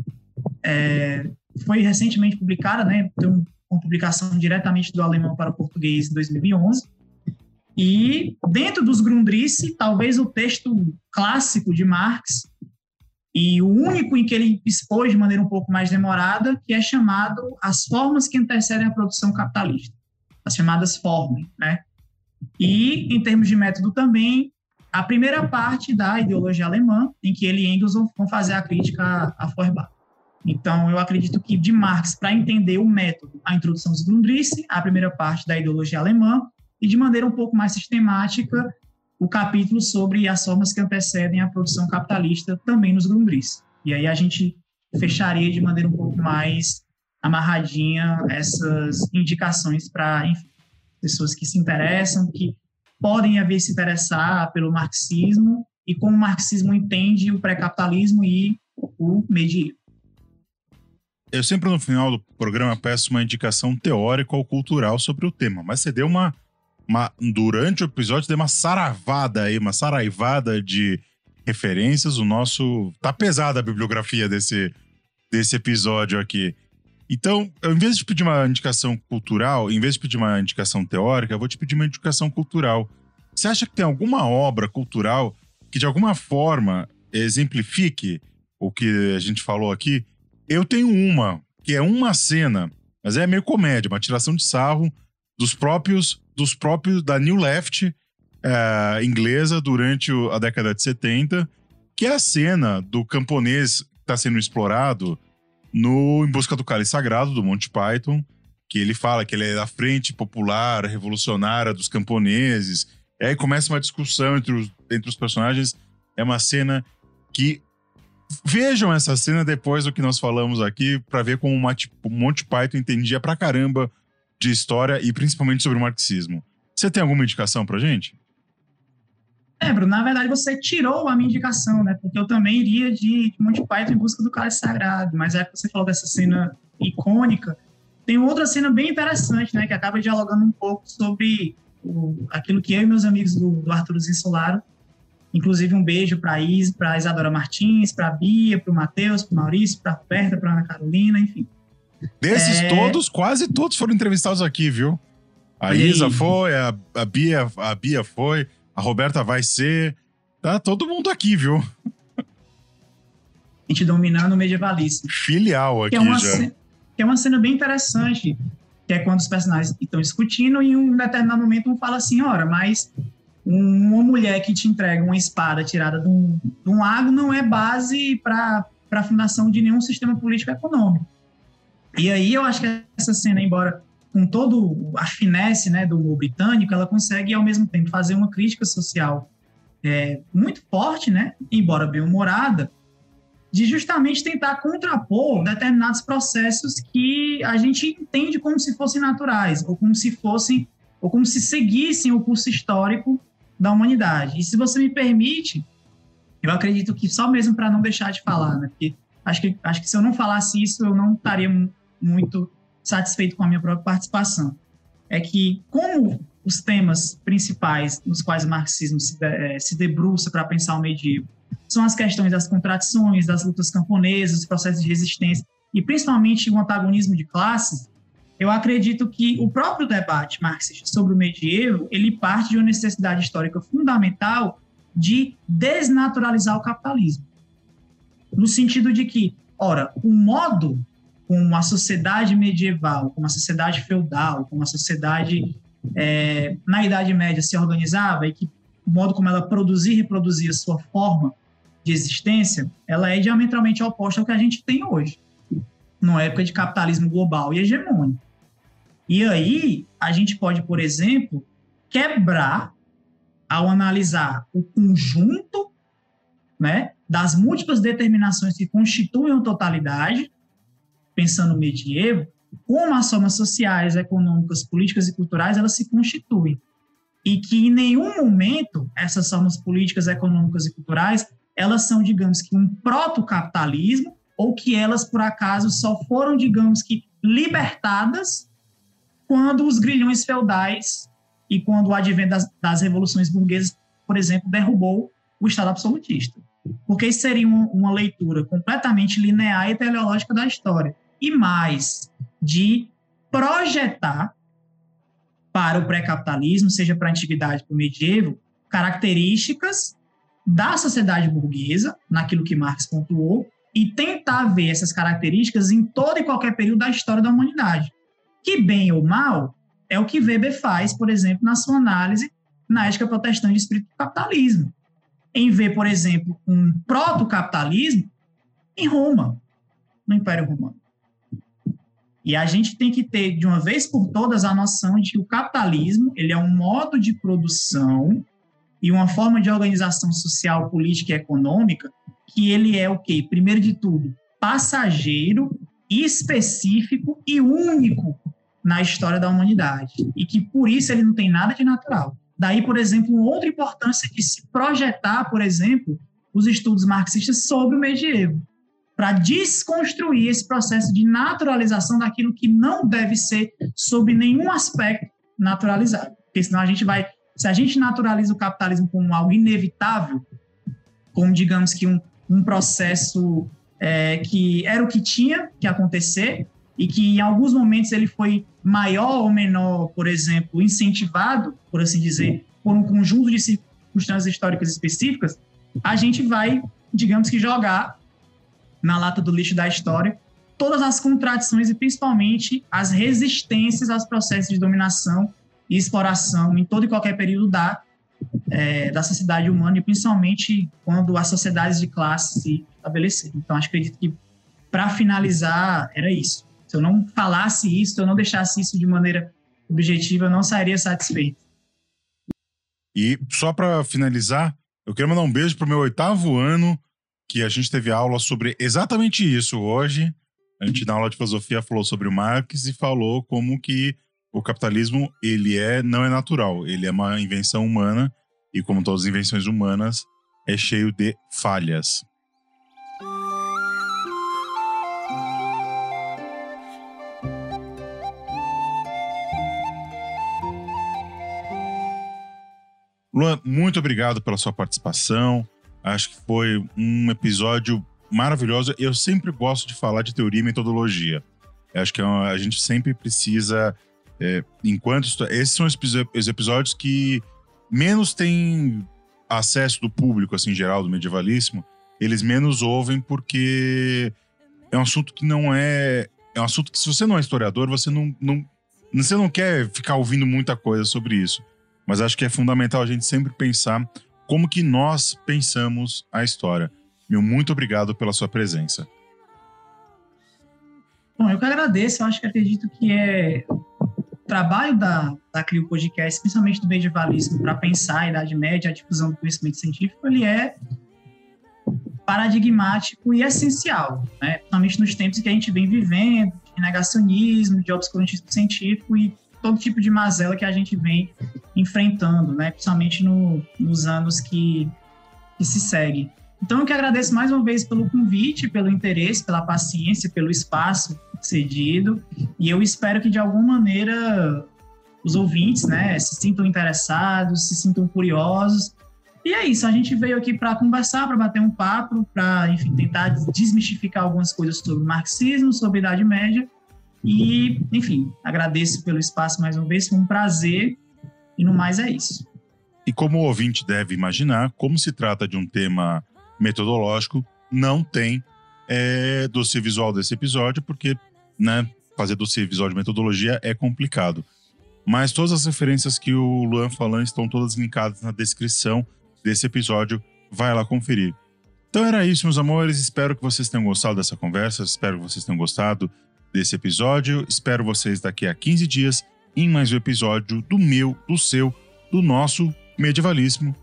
é, foi recentemente publicada, né? Tem uma publicação diretamente do alemão para o português em 2011. E dentro dos Grundrisse, talvez o texto clássico de Marx e o único em que ele expôs de maneira um pouco mais demorada, que é chamado As Formas que Antecedem a Produção Capitalista, as chamadas formas, né? E, em termos de método também, a primeira parte da ideologia alemã, em que ele e Engels vão fazer a crítica a Feuerbach. Então, eu acredito que de Marx, para entender o método, a introdução dos Grundrisse, a primeira parte da ideologia alemã, e de maneira um pouco mais sistemática, o capítulo sobre as formas que antecedem a produção capitalista também nos Grundrisse. E aí a gente fecharia de maneira um pouco mais amarradinha essas indicações para pessoas que se interessam, que podem haver se interessar pelo marxismo e como o marxismo entende o pré-capitalismo e o medievo. Eu sempre no final do programa peço uma indicação teórica ou cultural sobre o tema, mas você deu uma uma, durante o episódio deu uma saravada aí, uma saraivada de referências. O nosso. Tá pesada a bibliografia desse, desse episódio aqui. Então, em vez de pedir uma indicação cultural, em vez de pedir uma indicação teórica, eu vou te pedir uma indicação cultural. Você acha que tem alguma obra cultural que de alguma forma exemplifique o que a gente falou aqui? Eu tenho uma, que é uma cena, mas é meio comédia, uma tiração de sarro dos próprios dos próprios da New Left é, inglesa durante a década de 70, que é a cena do camponês que está sendo explorado no Em Busca do Cálice Sagrado, do Monty Python, que ele fala que ele é da frente popular, revolucionária dos camponeses. E aí começa uma discussão entre os, entre os personagens. É uma cena que. Vejam essa cena depois do que nós falamos aqui, para ver como uma, tipo, Monty Python entendia pra caramba de história e principalmente sobre o marxismo. Você tem alguma indicação pra gente? É, Bruno, na verdade você tirou a minha indicação, né? Porque eu também iria de, Monty Python em busca do cálice sagrado, mas é que você falou dessa cena icônica. Tem outra cena bem interessante, né? Que acaba dialogando um pouco sobre o, aquilo que eu e meus amigos do, do Arthurzinho Solaro, inclusive um beijo para Is, para Isadora Martins, para Bia, para o Matheus, para Maurício, para Roberta, para Ana Carolina, enfim. Desses é... todos, quase todos foram entrevistados aqui, viu? A Isa foi, a, a, Bia, a Bia foi, a Roberta vai ser. Tá todo mundo aqui, viu? A gente dominando o medievalismo. Filial aqui que é uma já. Cena, que é uma cena bem interessante, que é quando os personagens estão discutindo e em um determinado momento um fala assim, ora, mas uma mulher que te entrega uma espada tirada de um, de um lago não é base para a fundação de nenhum sistema político econômico. E aí eu acho que essa cena, embora com todo a finesse né, do britânico, ela consegue ao mesmo tempo fazer uma crítica social é, muito forte, né, embora bem humorada, de justamente tentar contrapor determinados processos que a gente entende como se fossem naturais ou como se fossem ou como se seguissem o curso histórico da humanidade. E se você me permite, eu acredito que só mesmo para não deixar de falar, né, porque acho que acho que se eu não falasse isso eu não estaria muito satisfeito com a minha própria participação. É que, como os temas principais nos quais o marxismo se, de, eh, se debruça para pensar o medievo são as questões das contradições, das lutas camponesas, dos processos de resistência e principalmente o antagonismo de classes, eu acredito que o próprio debate marxista sobre o medievo, ele parte de uma necessidade histórica fundamental de desnaturalizar o capitalismo. No sentido de que, ora, o modo com a sociedade medieval, com uma sociedade feudal, com uma sociedade é, na Idade Média se organizava e que o modo como ela produzia e reproduzia sua forma de existência, ela é diametralmente oposta ao que a gente tem hoje, numa época de capitalismo global e hegemônico. E aí, a gente pode, por exemplo, quebrar ao analisar o conjunto né, das múltiplas determinações que constituem a totalidade, pensando no medievo, como as formas sociais, econômicas, políticas e culturais, elas se constituem. E que em nenhum momento essas formas políticas, econômicas e culturais, elas são, digamos que, um proto-capitalismo, ou que elas, por acaso, só foram, digamos que, libertadas quando os grilhões feudais e quando o advento das, das revoluções burguesas, por exemplo, derrubou o Estado absolutista. Porque isso seria uma, uma leitura completamente linear e teleológica da história e mais de projetar para o pré-capitalismo, seja para a antiguidade, para o medievo, características da sociedade burguesa, naquilo que Marx pontuou, e tentar ver essas características em todo e qualquer período da história da humanidade. Que, bem ou mal, é o que Weber faz, por exemplo, na sua análise na ética protestante de espírito do capitalismo. Em ver, por exemplo, um proto-capitalismo em Roma, no Império Romano. E a gente tem que ter, de uma vez por todas, a noção de que o capitalismo ele é um modo de produção e uma forma de organização social, política e econômica que ele é o quê? Primeiro de tudo, passageiro, específico e único na história da humanidade. E que, por isso, ele não tem nada de natural. Daí, por exemplo, outra importância de se projetar, por exemplo, os estudos marxistas sobre o medievo para desconstruir esse processo de naturalização daquilo que não deve ser, sob nenhum aspecto, naturalizado. Porque senão a gente vai. Se a gente naturaliza o capitalismo como algo inevitável, como digamos que um, um processo é, que era o que tinha que acontecer e que em alguns momentos ele foi maior ou menor, por exemplo, incentivado, por assim dizer, por um conjunto de circunstâncias históricas específicas, a gente vai, digamos que, jogar na lata do lixo da história todas as contradições e principalmente as resistências aos processos de dominação e exploração em todo e qualquer período da, é, da sociedade humana e principalmente quando as sociedades de classe se estabeleceram. Então, acho que para finalizar, era isso. Se eu não falasse isso, se eu não deixasse isso de maneira objetiva, eu não sairia satisfeito. E só para finalizar, eu quero mandar um beijo pro meu oitavo ano, que a gente teve aula sobre exatamente isso hoje. A gente na aula de filosofia falou sobre o Marx e falou como que o capitalismo ele é não é natural, ele é uma invenção humana e como todas as invenções humanas é cheio de falhas. Luan, muito obrigado pela sua participação. Acho que foi um episódio maravilhoso. Eu sempre gosto de falar de teoria e metodologia. Acho que é a gente sempre precisa, é, enquanto esses são os episódios que menos têm acesso do público, assim, geral, do medievalismo. Eles menos ouvem porque é um assunto que não é. É um assunto que, se você não é historiador, você não, não, você não quer ficar ouvindo muita coisa sobre isso. Mas acho que é fundamental a gente sempre pensar como que nós pensamos a história. Meu muito obrigado pela sua presença. Bom, eu que agradeço. Eu acho que acredito que é o trabalho da, da CRIO Podcast, principalmente do medievalismo, para pensar a Idade Média, a difusão do conhecimento científico, ele é paradigmático e essencial, né? principalmente nos tempos que a gente vem vivendo, de negacionismo, de obscurantismo científico e todo tipo de mazela que a gente vem enfrentando, né? principalmente no, nos anos que, que se seguem. Então, eu que agradeço mais uma vez pelo convite, pelo interesse, pela paciência, pelo espaço cedido, e eu espero que, de alguma maneira, os ouvintes né, se sintam interessados, se sintam curiosos. E é isso, a gente veio aqui para conversar, para bater um papo, para, enfim, tentar desmistificar algumas coisas sobre marxismo, sobre Idade Média, e, enfim, agradeço pelo espaço mais uma vez, foi um prazer. E no mais é isso. E como o ouvinte deve imaginar, como se trata de um tema metodológico, não tem é, visual desse episódio, porque né, fazer dossiê visual de metodologia é complicado. Mas todas as referências que o Luan falou estão todas linkadas na descrição desse episódio. Vai lá conferir. Então era isso, meus amores. Espero que vocês tenham gostado dessa conversa. Espero que vocês tenham gostado desse episódio. Espero vocês daqui a 15 dias em mais um episódio do meu, do seu, do nosso medievalismo.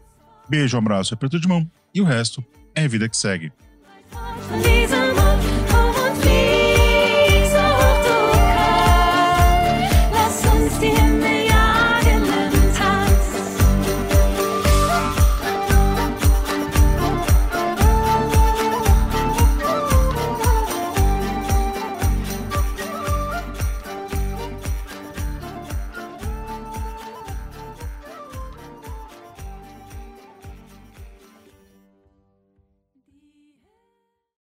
Beijo, abraço, é aperto de mão e o resto é vida que segue.